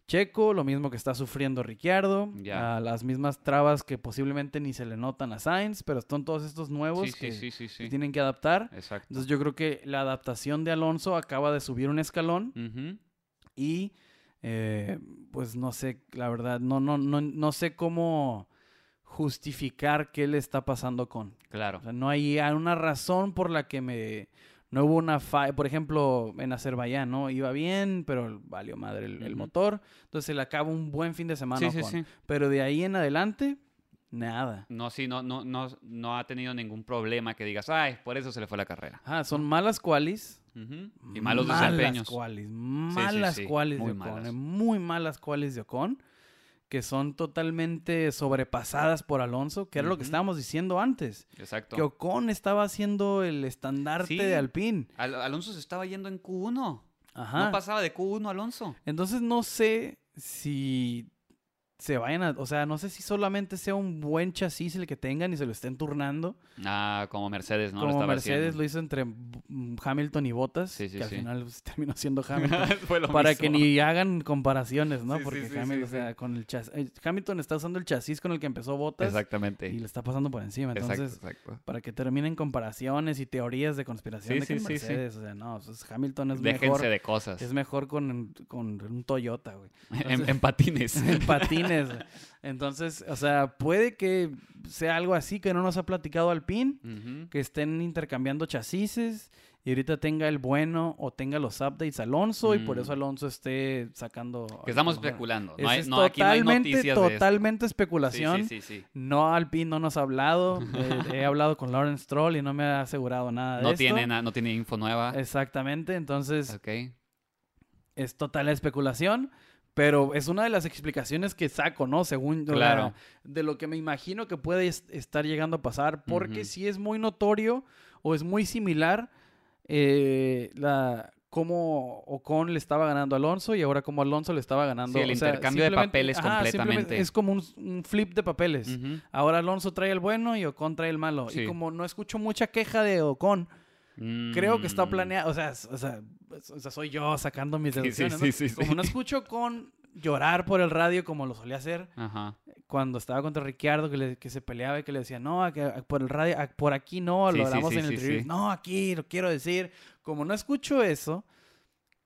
Speaker 1: Checo, lo mismo que está sufriendo Ricciardo, a las mismas trabas que posiblemente ni se le notan a Sainz, pero son todos estos nuevos
Speaker 2: Sí,
Speaker 1: que
Speaker 2: sí, sí, sí,
Speaker 1: se
Speaker 2: sí.
Speaker 1: tienen que adaptar.
Speaker 2: Exacto.
Speaker 1: Entonces yo creo que la adaptación de Alonso acaba de subir un escalón y eh, pues no sé, la verdad, no, no, no, no sé cómo justificar qué le está pasando con.
Speaker 2: Claro.
Speaker 1: O sea, no hay una razón por la que me... No hubo una falla, por ejemplo, en Azerbaiyán, ¿no? Iba bien, pero valió madre el, motor. Entonces se le acaba un buen fin de semana.
Speaker 2: Sí, sí, sí.
Speaker 1: Pero de ahí en adelante, nada.
Speaker 2: No, sí, no, no, no, no ha tenido ningún problema que digas, ay, por eso se le fue la carrera.
Speaker 1: Ah, son malas qualis.
Speaker 2: Ujú. Y malos
Speaker 1: malas
Speaker 2: desempeños.
Speaker 1: Qualis, malas
Speaker 2: muy
Speaker 1: de Ocon.
Speaker 2: malas.
Speaker 1: eh, Muy malas qualis de Ocon. Que son totalmente sobrepasadas por Alonso, que era lo que estábamos diciendo antes.
Speaker 2: Exacto.
Speaker 1: Que Ocon estaba haciendo el estandarte
Speaker 2: Sí.
Speaker 1: de Alpine.
Speaker 2: Al- Alonso se estaba yendo en Q1.
Speaker 1: Ajá.
Speaker 2: No pasaba de Q1 Alonso.
Speaker 1: Entonces no sé si se vayan a, o sea, no sé si solamente sea un buen chasis el que tengan y se lo estén turnando.
Speaker 2: Ah, como Mercedes, ¿no? Lo
Speaker 1: como
Speaker 2: estaba
Speaker 1: Mercedes
Speaker 2: haciendo.
Speaker 1: lo hizo entre mm, Hamilton y Bottas,
Speaker 2: Sí, sí,
Speaker 1: que al final pues, terminó siendo Hamilton.
Speaker 2: Fue lo
Speaker 1: para
Speaker 2: mismo.
Speaker 1: que ni hagan comparaciones, ¿no? Porque
Speaker 2: sí,
Speaker 1: Hamilton,
Speaker 2: sí,
Speaker 1: o sea,
Speaker 2: sí.
Speaker 1: con el chas- eh, Hamilton está usando el chasis con el que empezó Bottas
Speaker 2: Exactamente.
Speaker 1: y le está pasando por encima. Entonces,
Speaker 2: exacto, exacto.
Speaker 1: para que terminen comparaciones y teorías de conspiración
Speaker 2: Sí,
Speaker 1: de que
Speaker 2: sí, sí, sí.
Speaker 1: Mercedes, o sea, no, pues, Hamilton es
Speaker 2: Déjense
Speaker 1: mejor
Speaker 2: de cosas.
Speaker 1: es mejor con, con un Toyota, güey.
Speaker 2: en, en patines.
Speaker 1: En patines Entonces, o sea, puede que sea algo así que no nos ha platicado Alpine, que estén intercambiando chasis y ahorita tenga el bueno o tenga los updates Alonso y por eso. Alonso esté sacando...
Speaker 2: Que estamos especulando. No, hay,
Speaker 1: es
Speaker 2: no, aquí no hay
Speaker 1: totalmente, totalmente especulación.
Speaker 2: sí, sí, sí.
Speaker 1: No, Alpine no nos ha hablado. Eh, he hablado con Lawrence Stroll y no me ha asegurado nada de
Speaker 2: No
Speaker 1: esto.
Speaker 2: tiene, na- no tiene info nueva.
Speaker 1: Exactamente, entonces
Speaker 2: Ok.
Speaker 1: es total especulación, pero es una de las explicaciones que saco, ¿no? Según
Speaker 2: Claro.
Speaker 1: de lo que me imagino que puede est- estar llegando a pasar, porque
Speaker 2: Ujú.
Speaker 1: si es muy notorio o es muy similar eh, la cómo Ocon le estaba ganando a Alonso y ahora como Alonso le estaba ganando.
Speaker 2: Sí, el
Speaker 1: o sea,
Speaker 2: intercambio de papeles
Speaker 1: simplemente
Speaker 2: completamente.
Speaker 1: Es como un, un flip de papeles. Ahora Alonso trae el bueno y Ocon trae el malo.
Speaker 2: Sí.
Speaker 1: Y como no escucho mucha queja de Ocon, creo que está
Speaker 2: Mm.
Speaker 1: planeado, o sea, o sea, o sea, soy yo sacando mis
Speaker 2: Sí, sí,
Speaker 1: deducciones. Como no escucho con llorar por el radio como lo solía hacer
Speaker 2: Ajá.
Speaker 1: cuando estaba contra Ricciardo, que, le- que se peleaba y que le decía, no, a- a- por el radio, a- por aquí no, lo hablamos en el review. No, aquí lo quiero decir. Como no escucho eso,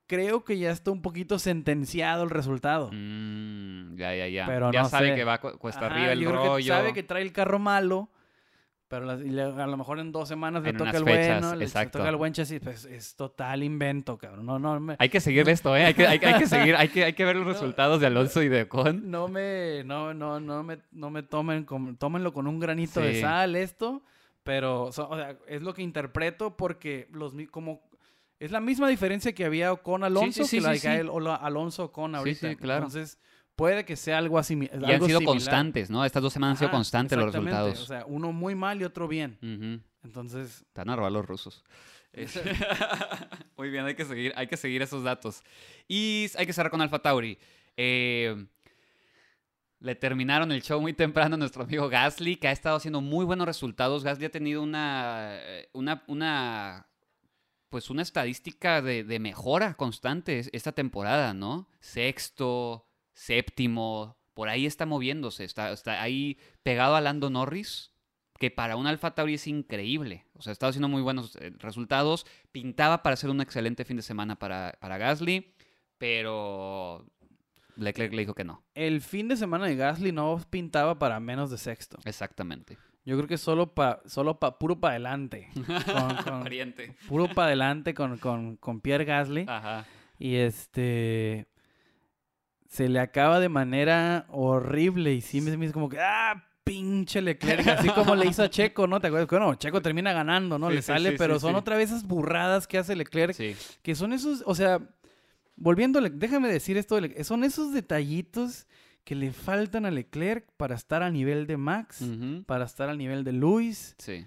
Speaker 1: creo que ya está un poquito sentenciado el resultado.
Speaker 2: Mm, ya, ya, ya.
Speaker 1: Pero
Speaker 2: ya
Speaker 1: no
Speaker 2: sabe
Speaker 1: sé.
Speaker 2: que va cu- cuesta
Speaker 1: Ajá,
Speaker 2: arriba el
Speaker 1: yo creo que
Speaker 2: rollo.
Speaker 1: sabe que trae el carro malo, pero las- y le- a lo mejor en dos semanas le
Speaker 2: En
Speaker 1: toca el
Speaker 2: fechas,
Speaker 1: bueno, le toca el buen chasis. Pues es total invento, cabrón. No, no, me,
Speaker 2: Hay que seguir esto, ¿eh? Hay que, hay, hay que seguir, hay que, hay que ver los resultados de Alonso y de Ocon.
Speaker 1: no me, no, no, no me, no me tomen, como- tómenlo con un granito de sal esto, pero so- o sea, es lo que interpreto porque los como es la misma diferencia que había con Alonso
Speaker 2: sí,
Speaker 1: que la
Speaker 2: sí,
Speaker 1: que la Alonso con ahorita.
Speaker 2: sí, claro.
Speaker 1: Entonces puede que sea algo así.
Speaker 2: Y han sido constantes, ¿no? Estas dos semanas han sido constantes los resultados.
Speaker 1: O sea, uno muy mal y otro bien. Entonces,
Speaker 2: Te van a robar los rusos. Muy bien, hay que seguir, hay que seguir esos datos. Y hay que cerrar con Alfa Tauri. Eh, le terminaron el show muy temprano a nuestro amigo Gasly, que ha estado haciendo muy buenos resultados. Gasly ha tenido una, eh, una, una pues una estadística de, de mejora constante es- esta temporada, ¿no? Sexto, séptimo, por ahí está moviéndose, está, está ahí pegado a Lando Norris, que para un Alfa Tauri es increíble. O sea, está haciendo muy buenos eh, resultados, pintaba para ser un excelente fin de semana para, para Gasly, pero Leclerc le dijo que no.
Speaker 1: el fin de semana de Gasly no pintaba para menos de sexto.
Speaker 2: Exactamente.
Speaker 1: Yo creo que solo pa, solo pa, puro para adelante. Con, puro para adelante con, con, con Pierre Gasly.
Speaker 2: Ajá.
Speaker 1: Y este. Se le acaba de manera horrible. Y sí me hizo como que. ¡Ah! Pinche Leclerc. Así como le hizo a Checo, ¿no? ¿Te acuerdas? Bueno, Checo termina ganando, ¿no?
Speaker 2: Sí,
Speaker 1: le sale,
Speaker 2: sí,
Speaker 1: pero son otra vez esas burradas que hace Leclerc.
Speaker 2: Sí.
Speaker 1: Que son esos. O sea, volviéndole. Déjame decir esto. Son esos detallitos que le faltan a Leclerc para estar a nivel de Max. Para estar al nivel de Luis.
Speaker 2: Sí.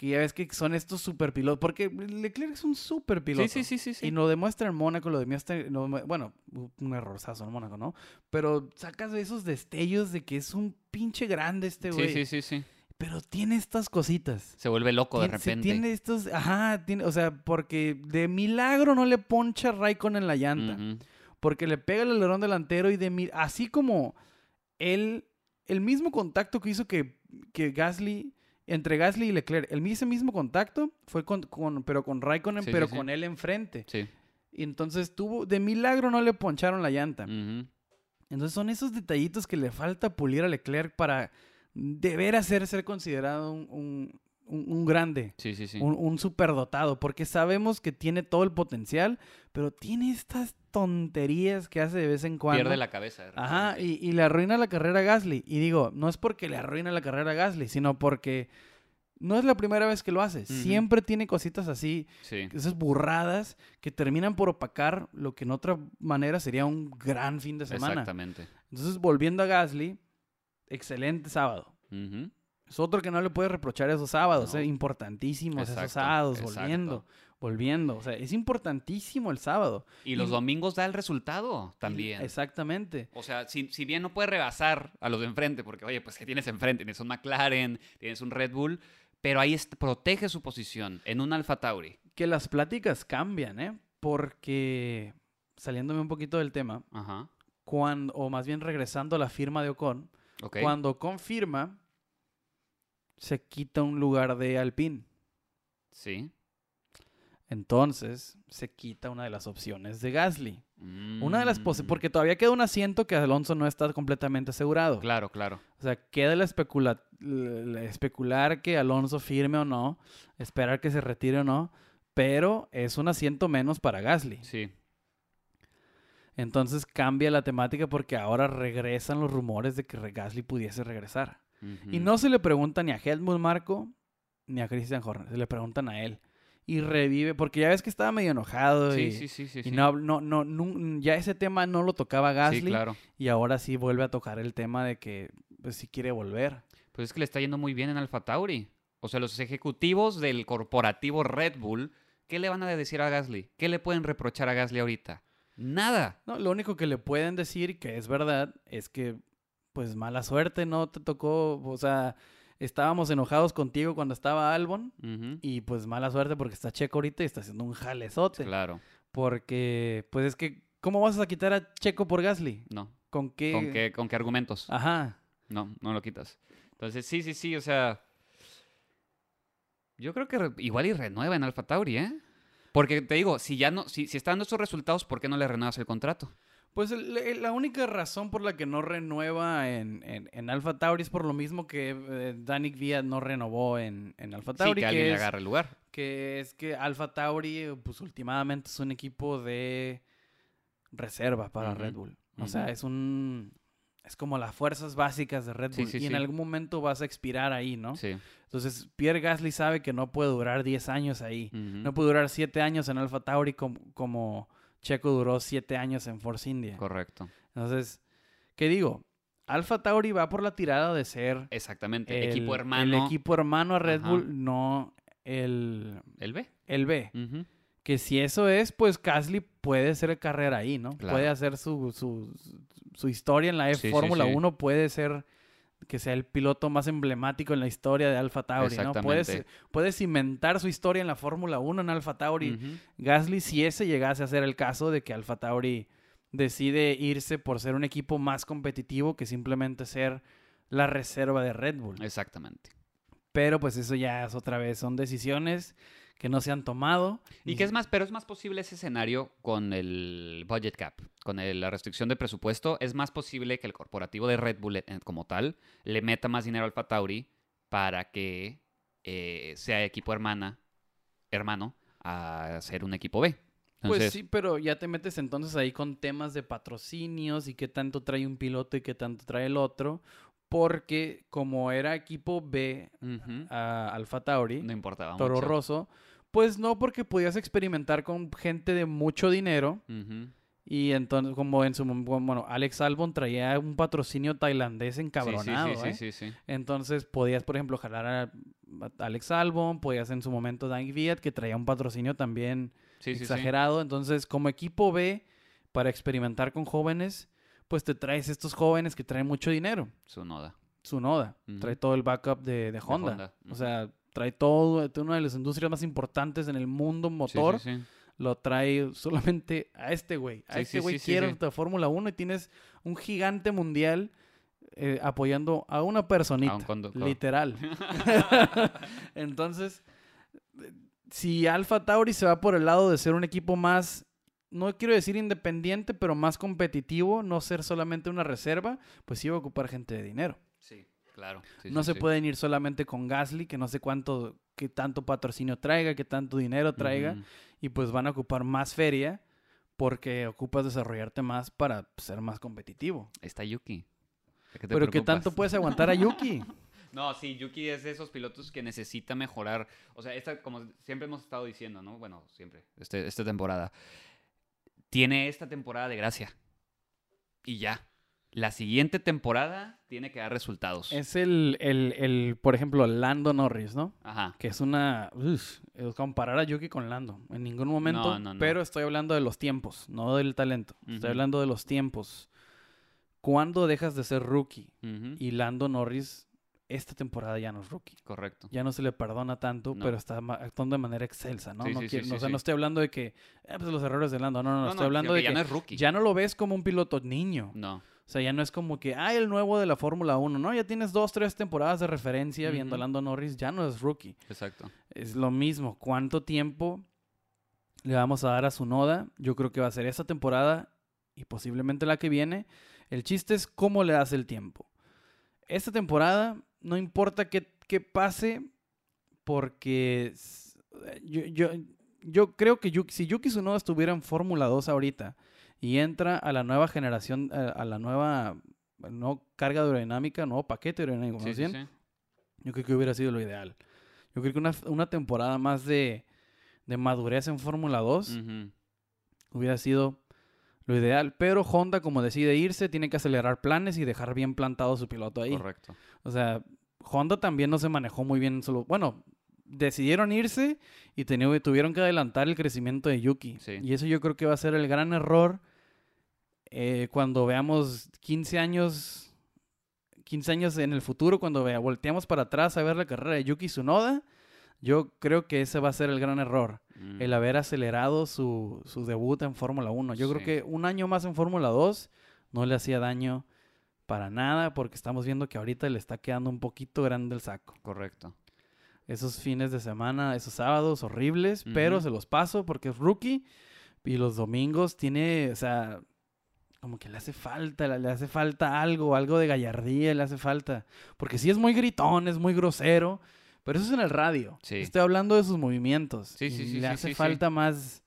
Speaker 1: Que ya ves que son estos super pilotos. Porque Leclerc es un super piloto.
Speaker 2: Sí, sí, sí, sí, sí.
Speaker 1: Y lo demuestra en Mónaco, lo demuestra, lo bueno, un errorzazo en Mónaco, ¿no? Pero sacas esos destellos de que es un pinche grande este
Speaker 2: Sí,
Speaker 1: güey.
Speaker 2: sí, sí, sí.
Speaker 1: Pero tiene estas cositas.
Speaker 2: Se vuelve loco de
Speaker 1: Tien-
Speaker 2: repente.
Speaker 1: Tiene estos, ajá, tiene, o sea, porque de milagro no le poncha Raikkonen en la llanta. Porque le pega el alerón delantero y de así como él, el mismo contacto que hizo que, que Gasly, entre Gasly y Leclerc, el, ese mismo contacto fue con, con- pero con Raikkonen,
Speaker 2: Sí,
Speaker 1: pero
Speaker 2: sí, sí.
Speaker 1: con él enfrente.
Speaker 2: Sí.
Speaker 1: Y entonces tuvo, de milagro no le poncharon la llanta. Entonces son esos detallitos que le falta pulir a Leclerc para deber hacer ser considerado un, un- un- un grande,
Speaker 2: Sí, sí, sí.
Speaker 1: un, un superdotado, porque sabemos que tiene todo el potencial, pero tiene estas tonterías que hace de vez en cuando.
Speaker 2: Pierde la cabeza. de
Speaker 1: Ajá, y, y le arruina la carrera a Gasly. Y digo, no es porque le arruina la carrera a Gasly, sino porque no es la primera vez que lo hace. Siempre tiene cositas así
Speaker 2: Sí.
Speaker 1: esas burradas que terminan por opacar lo que en otra manera sería un gran fin de semana.
Speaker 2: Exactamente.
Speaker 1: Entonces, volviendo a Gasly, excelente sábado.
Speaker 2: Ujú.
Speaker 1: Es otro que no le puede reprochar esos sábados,
Speaker 2: No.
Speaker 1: eh, importantísimos esos sábados,
Speaker 2: exacto.
Speaker 1: volviendo, volviendo. O sea, es importantísimo el sábado.
Speaker 2: Y los domingos da el resultado también.
Speaker 1: Exactamente.
Speaker 2: O sea, si, si bien no puede rebasar a los de enfrente, porque, oye, pues que tienes enfrente? Tienes un McLaren, tienes un Red Bull, pero ahí protege su posición en un Alfa Tauri.
Speaker 1: Que las pláticas cambian, ¿eh? Porque, saliéndome un poquito del tema,
Speaker 2: Ajá.
Speaker 1: cuando, o más bien regresando a la firma de Ocon, cuando Ocon firma, se quita un lugar de Alpine.
Speaker 2: Sí.
Speaker 1: Entonces, se quita una de las opciones de Gasly. Una de las pos-
Speaker 2: Mm,
Speaker 1: porque todavía queda un asiento que Alonso no está completamente asegurado.
Speaker 2: Claro, claro.
Speaker 1: O sea, queda especula- la- especular que Alonso firme o no, esperar que se retire o no, pero es un asiento menos para Gasly.
Speaker 2: Sí.
Speaker 1: Entonces cambia la temática porque ahora regresan los rumores de que Gasly pudiese regresar. Y no se le pregunta ni a Helmut Marco ni a Christian Horner, se le preguntan a él. Y revive, porque ya ves que estaba medio enojado
Speaker 2: Sí,
Speaker 1: y,
Speaker 2: sí, sí, sí.
Speaker 1: y
Speaker 2: sí.
Speaker 1: no, no, no, ya ese tema no lo tocaba Gasly
Speaker 2: Sí, claro.
Speaker 1: y ahora sí vuelve a tocar el tema de que pues sí quiere volver.
Speaker 2: Pues es que le está yendo muy bien en Alfa Tauri. O sea, los ejecutivos del corporativo Red Bull, ¿qué le van a decir a Gasly? ¿Qué le pueden reprochar a Gasly ahorita? Nada.
Speaker 1: No, lo único que le pueden decir, que es verdad, es que, pues, mala suerte, no te tocó, o sea, estábamos enojados contigo cuando estaba Albon, y pues mala suerte porque está Checo ahorita y está haciendo un jalezote.
Speaker 2: Claro.
Speaker 1: Porque, pues es que, ¿cómo vas a quitar a Checo por Gasly?
Speaker 2: No.
Speaker 1: ¿Con qué?
Speaker 2: ¿Con qué, ¿Con qué argumentos?
Speaker 1: Ajá.
Speaker 2: No, no lo quitas. Entonces, sí, sí, sí, o sea. Yo creo que igual y renueva en Alfa Tauri, ¿eh? Porque te digo, si ya no, si, si está dando estos resultados, ¿por qué no le renuevas el contrato?
Speaker 1: Pues el- la única razón por la que no renueva en, en, en Alfa Tauri es por lo mismo que eh, Danik Vía no renovó en, en
Speaker 2: Sí,
Speaker 1: Tauri,
Speaker 2: que alguien le agarre el lugar.
Speaker 1: que es que Alfa Tauri, pues últimamente es un equipo de reserva para Red Bull. O sea, es un... Es como las fuerzas básicas de Red
Speaker 2: Sí,
Speaker 1: Bull.
Speaker 2: sí,
Speaker 1: y en
Speaker 2: sí.
Speaker 1: algún momento vas a expirar ahí, ¿no?
Speaker 2: Sí.
Speaker 1: Entonces, Pierre Gasly sabe que no puede durar 10 años ahí. No puede durar 7 años en Alfa Tauri como, como Checo duró 7 años en Force India.
Speaker 2: Correcto.
Speaker 1: Entonces, ¿qué digo? Alfa Tauri va por la tirada de ser
Speaker 2: Exactamente.
Speaker 1: el
Speaker 2: equipo hermano.
Speaker 1: el equipo hermano a Red
Speaker 2: Ajá.
Speaker 1: Bull, no el,
Speaker 2: El B.
Speaker 1: el B. Que si eso es, pues Gasly puede hacer carrera ahí, ¿no?
Speaker 2: Claro.
Speaker 1: Puede hacer su, su, su historia en la F
Speaker 2: Sí, sí,
Speaker 1: Fórmula
Speaker 2: sí.
Speaker 1: 1, puede ser que sea el piloto más emblemático en la historia de Alfa Tauri, ¿no? Puede,
Speaker 2: Exactamente.
Speaker 1: puede cimentar su historia en la Fórmula 1 en Alfa Tauri. Gasly, si ese llegase a ser el caso de que Alfa Tauri decide irse por ser un equipo más competitivo que simplemente ser la reserva de Red Bull.
Speaker 2: Exactamente.
Speaker 1: Pero pues eso ya es otra vez, son decisiones que no se han tomado.
Speaker 2: Y que es más, pero es más posible ese escenario con el budget cap, con el- la restricción de presupuesto. Es más posible que el corporativo de Red Bull eh, como tal le meta más dinero al Tauri para que eh, sea equipo hermana, hermano a ser un equipo B.
Speaker 1: Pues sí, pero ya te metes entonces ahí con temas de patrocinios y qué tanto trae un piloto y qué tanto trae el otro. Porque como era equipo B
Speaker 2: ujú,
Speaker 1: a Alfa Tauri,
Speaker 2: no importaba
Speaker 1: Toro
Speaker 2: mucho.
Speaker 1: Rosso, pues no, porque podías experimentar con gente de mucho dinero. Y entonces, como en su bueno, Alex Albon traía un patrocinio tailandés encabronado,
Speaker 2: sí, sí, sí,
Speaker 1: ¿eh? Entonces podías, por ejemplo, jalar a Alex Albon, podías en su momento Dan Viet, que traía un patrocinio también exagerado. Entonces, como equipo B, para experimentar con jóvenes, pues te traes estos jóvenes que traen mucho dinero.
Speaker 2: Su noda.
Speaker 1: Su Noda, trae todo el backup de, de Honda.
Speaker 2: Honda,
Speaker 1: O sea, trae todo, de una de las industrias más importantes en el mundo
Speaker 2: Sí, sí,
Speaker 1: motor
Speaker 2: sí.
Speaker 1: lo trae solamente a este güey. A este güey quiere la Fórmula 1 y tienes un gigante mundial eh, apoyando a una personita.
Speaker 2: A un conductor.
Speaker 1: literal. Entonces, eh, si Alfa Tauri se va por el lado de ser un equipo más, no quiero decir independiente, pero más competitivo, no ser solamente una reserva, pues sí va a ocupar gente de dinero.
Speaker 2: Sí, claro. Sí,
Speaker 1: no
Speaker 2: sí,
Speaker 1: se
Speaker 2: sí.
Speaker 1: pueden ir solamente con Gasly, que no sé cuánto, qué tanto patrocinio traiga, qué tanto dinero traiga y pues van a ocupar más feria porque ocupas desarrollarte más para ser más competitivo.
Speaker 2: Está Yuki. ¿De qué te
Speaker 1: Pero ¿qué tanto puedes aguantar a Yuki?
Speaker 2: No, sí, Yuki es de esos pilotos que necesita mejorar. O sea, esta, como siempre hemos estado diciendo, ¿no? Bueno, siempre, este, esta temporada. Tiene esta temporada de gracia. Y ya. La siguiente temporada tiene que dar resultados.
Speaker 1: es el, el, el, por ejemplo, Lando Norris, ¿no?
Speaker 2: Ajá.
Speaker 1: Que es una... uf, es comparar a Yuki con Lando. En ningún momento.
Speaker 2: No, no, no.
Speaker 1: Pero estoy hablando de los tiempos, no del talento. Estoy hablando de los tiempos. ¿Cuándo dejas de ser rookie? Y Lando Norris, esta temporada ya no es rookie.
Speaker 2: Correcto.
Speaker 1: ya no se le perdona tanto, pero está actuando de manera excelsa, ¿no?
Speaker 2: Sí,
Speaker 1: no,
Speaker 2: sí,
Speaker 1: quiero-
Speaker 2: sí,
Speaker 1: o sea, no estoy hablando de que, eh, pues los errores de Lando, no, no, no, estoy hablando de
Speaker 2: ya
Speaker 1: que
Speaker 2: no es rookie.
Speaker 1: ya no lo ves como un piloto niño.
Speaker 2: No.
Speaker 1: O sea, ya no es como que, ah, el nuevo de la Fórmula 1, ¿no? Ya tienes dos, tres temporadas de referencia viendo a. Lando Norris, ya no es rookie.
Speaker 2: Exacto.
Speaker 1: Es lo mismo, ¿cuánto tiempo le vamos a dar a su noda. Yo creo que va a ser esta temporada y posiblemente la que viene. El chiste es cómo le das el tiempo. Esta temporada, no importa qué, qué pase, porque yo, yo, yo creo que Yuki- si Yuki Tsunoda estuviera en Fórmula 2 ahorita y entra a la nueva generación, a, a la nueva no carga aerodinámica, nuevo paquete aerodinámico,
Speaker 2: Sí, sí, sí.
Speaker 1: yo creo que hubiera sido lo ideal. Yo creo que una, una temporada más de, de madurez en Fórmula 2
Speaker 2: Ujú.
Speaker 1: hubiera sido lo ideal. Pero Honda, como decide irse, tiene que acelerar planes y dejar bien plantado su piloto ahí.
Speaker 2: Correcto.
Speaker 1: O sea, Honda también no se manejó muy bien. Solo, bueno, decidieron irse y tuvieron que adelantar el crecimiento de Yuki.
Speaker 2: Sí.
Speaker 1: Y eso yo creo que va a ser el gran error eh, cuando veamos 15 años. 15 años en el futuro, cuando vea, volteamos para atrás a ver la carrera de Yuki Tsunoda, yo creo que ese va a ser el gran error
Speaker 2: Mm.
Speaker 1: el haber acelerado su, su debut en Fórmula 1. Yo creo que un año más en Fórmula 2 no le hacía daño para nada porque estamos viendo que ahorita le está quedando un poquito grande el saco.
Speaker 2: Correcto.
Speaker 1: Esos fines de semana, esos sábados horribles, pero se los paso porque es rookie y los domingos tiene, o sea, como que le hace falta, le hace falta algo, algo de gallardía le hace falta. Porque sí es muy gritón, es muy grosero, pero eso es en el radio.
Speaker 2: Sí.
Speaker 1: Estoy hablando de sus movimientos.
Speaker 2: Sí,
Speaker 1: y
Speaker 2: sí, sí,
Speaker 1: Le
Speaker 2: sí,
Speaker 1: hace
Speaker 2: sí,
Speaker 1: falta más,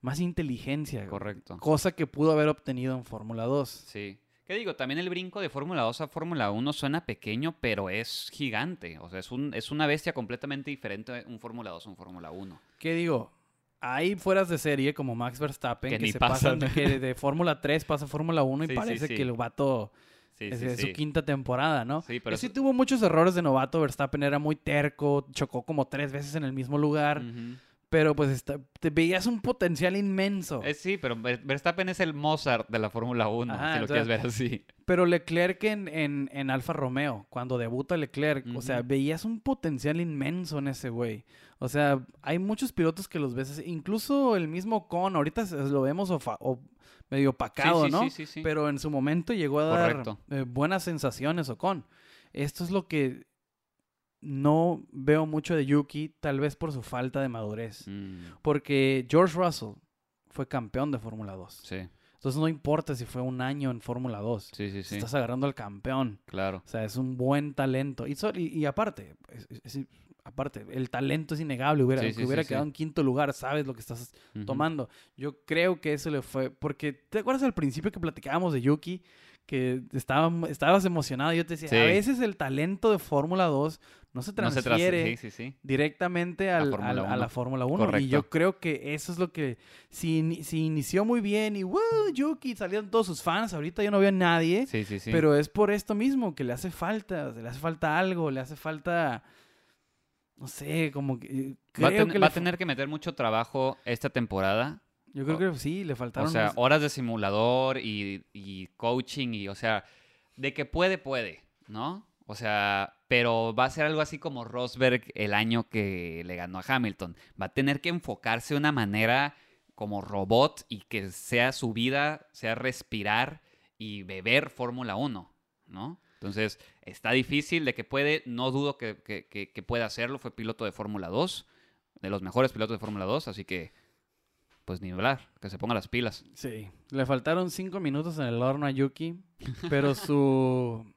Speaker 1: más inteligencia.
Speaker 2: Correcto.
Speaker 1: Cosa que pudo haber obtenido en Fórmula 2.
Speaker 2: Sí. ¿Qué digo? También el brinco de Fórmula 2 a Fórmula 1 suena pequeño, pero es gigante. O sea, es, un, es una bestia completamente diferente un Fórmula 2 a un Fórmula 1.
Speaker 1: ¿Qué digo? Hay fueras de serie como Max Verstappen
Speaker 2: Que
Speaker 1: se
Speaker 2: pasan.
Speaker 1: pasan que de Fórmula 3 pasa a Fórmula 1 y
Speaker 2: Sí,
Speaker 1: parece
Speaker 2: sí.
Speaker 1: que el vato es,
Speaker 2: sí.
Speaker 1: su quinta temporada, ¿no?
Speaker 2: Sí, pero
Speaker 1: sí tuvo muchos errores de novato. Verstappen era muy terco, chocó como tres veces en el mismo lugar,
Speaker 2: Ujú.
Speaker 1: Pero pues está- te veías un potencial inmenso.
Speaker 2: Eh, sí, pero Ver- Verstappen es el Mozart de la Fórmula 1,
Speaker 1: Ajá,
Speaker 2: si lo
Speaker 1: o sea,
Speaker 2: quieres ver así.
Speaker 1: Pero Leclerc en, en, en Alfa Romeo, cuando debuta Leclerc, o sea, veías un potencial inmenso en ese güey. O sea, hay muchos pilotos que los ves, incluso el mismo Con, ahorita lo vemos ofa- o medio opacado,
Speaker 2: sí, sí,
Speaker 1: ¿no?
Speaker 2: sí, sí, sí.
Speaker 1: Pero en su momento llegó a dar eh, buenas sensaciones Ocon. Esto es lo que no veo mucho de Yuki, tal vez por su falta de madurez.
Speaker 2: Mm,
Speaker 1: Porque George Russell fue campeón de Fórmula 2.
Speaker 2: sí,
Speaker 1: Entonces no importa si fue un año en Fórmula 2.
Speaker 2: sí, sí, sí.
Speaker 1: Estás agarrando al campeón.
Speaker 2: Claro.
Speaker 1: O sea, es un buen talento. Y, so- y, y aparte, es- es- es- aparte, el talento es innegable. Hubiera,
Speaker 2: Sí,
Speaker 1: hubiera
Speaker 2: sí.
Speaker 1: quedado en quinto lugar, sabes lo que estás tomando. Yo creo que eso le fue. Porque, ¿te acuerdas al principio que platicábamos de Yuki? Que estaba, estabas emocionado. Yo te decía, a veces el talento de Fórmula 2 no se
Speaker 2: No se
Speaker 1: transfiere
Speaker 2: trans- Sí, sí, sí.
Speaker 1: directamente al-
Speaker 2: Fórmula
Speaker 1: al- a, la Fórmula 1. Y yo creo que eso es lo que. Si, si inició muy bien y ¡wow! Yuki salieron todos sus fans. Ahorita yo no veo a nadie.
Speaker 2: Sí, sí, sí.
Speaker 1: Pero es por esto mismo, que le hace falta, le hace falta algo, le hace falta, no sé, como que... eh,
Speaker 2: va, a,
Speaker 1: Creo
Speaker 2: ten-
Speaker 1: que
Speaker 2: va a
Speaker 1: le fa-
Speaker 2: tener que meter mucho trabajo esta temporada.
Speaker 1: Yo creo que sí, le faltaron...
Speaker 2: O sea,
Speaker 1: unos-
Speaker 2: horas de simulador y, y coaching y, o sea, de que puede, puede, ¿no? O sea, pero va a ser algo así como Rosberg el año que le ganó a Hamilton. Va a tener que enfocarse de una manera como robot y que sea su vida, sea respirar y beber Fórmula 1, ¿no? Entonces, está difícil de que puede, no dudo que, que- que- pueda hacerlo. Fue piloto de Fórmula 2, de los mejores pilotos de Fórmula 2, así que, pues ni hablar, que se ponga las pilas.
Speaker 1: Sí, le faltaron cinco minutos en el horno a Yuki, pero su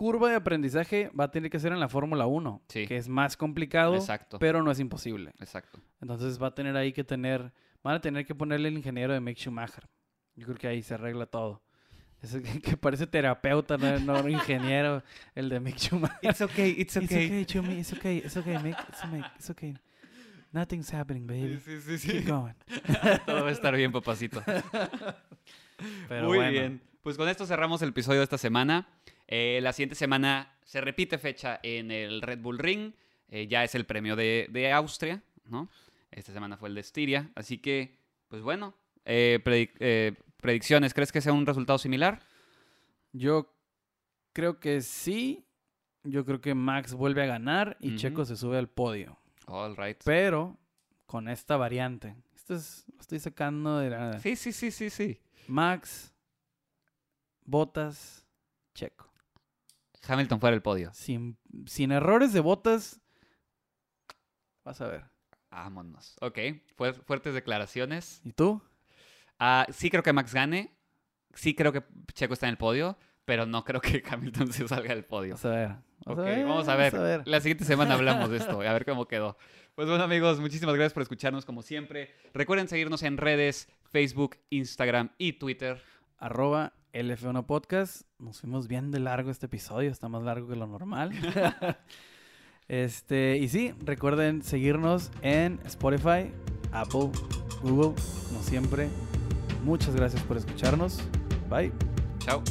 Speaker 1: curva de aprendizaje va a tener que ser en la Fórmula 1,
Speaker 2: Sí.
Speaker 1: que es más complicado,
Speaker 2: Exacto.
Speaker 1: pero no es imposible.
Speaker 2: Exacto.
Speaker 1: Entonces va a tener ahí que tener, van a tener que ponerle el ingeniero de Mick Schumacher. Yo creo que ahí se arregla todo. Ese que, que parece terapeuta, no, no ingeniero, el de Mick Schumacher.
Speaker 2: It's okay, it's
Speaker 1: It's okay, Chumi. It's okay. It's okay, Mick. It's, okay. It's okay. Nothing's happening, baby.
Speaker 2: Sí, sí,
Speaker 1: Keep going.
Speaker 2: Todo va a estar bien, papacito.
Speaker 1: Pero
Speaker 2: Muy
Speaker 1: bueno.
Speaker 2: bien. Pues con esto cerramos el episodio de esta semana. Eh, la siguiente semana se repite fecha en el Red Bull Ring. Eh, ya es el premio de, de Austria, ¿no? Esta semana fue el de Estiria. Así que, pues bueno, eh, predic- predicciones. ¿Crees que sea un resultado similar?
Speaker 1: Yo creo que sí. Yo creo que Max vuelve a ganar y. Checo se sube al podio.
Speaker 2: All right.
Speaker 1: Pero con esta variante. Esto es, lo estoy sacando de la...
Speaker 2: Sí, sí, sí, sí, sí.
Speaker 1: Max, Botas, Checo.
Speaker 2: Hamilton fuera el podio.
Speaker 1: Sin, sin errores de Botas, vas a ver.
Speaker 2: Vámonos. Ok, fuer- fuertes declaraciones.
Speaker 1: ¿Y tú?
Speaker 2: Ah, sí creo que Max gane. Sí creo que Checo está en el podio, pero no creo que Hamilton se salga del podio.
Speaker 1: Vamos a ver.
Speaker 2: Ok,
Speaker 1: Vamos a ver.
Speaker 2: vamos a ver. La siguiente semana hablamos de esto, a ver cómo quedó. Pues bueno, amigos, muchísimas gracias por escucharnos como siempre. Recuerden seguirnos en redes, Facebook, Instagram y Twitter.
Speaker 1: Arroba LF1 Podcast. Nos fuimos bien de largo este episodio. Está más largo que lo normal. este, y sí, recuerden seguirnos en Spotify, Apple, Google, como siempre. Muchas gracias por escucharnos. Bye.
Speaker 2: Chao.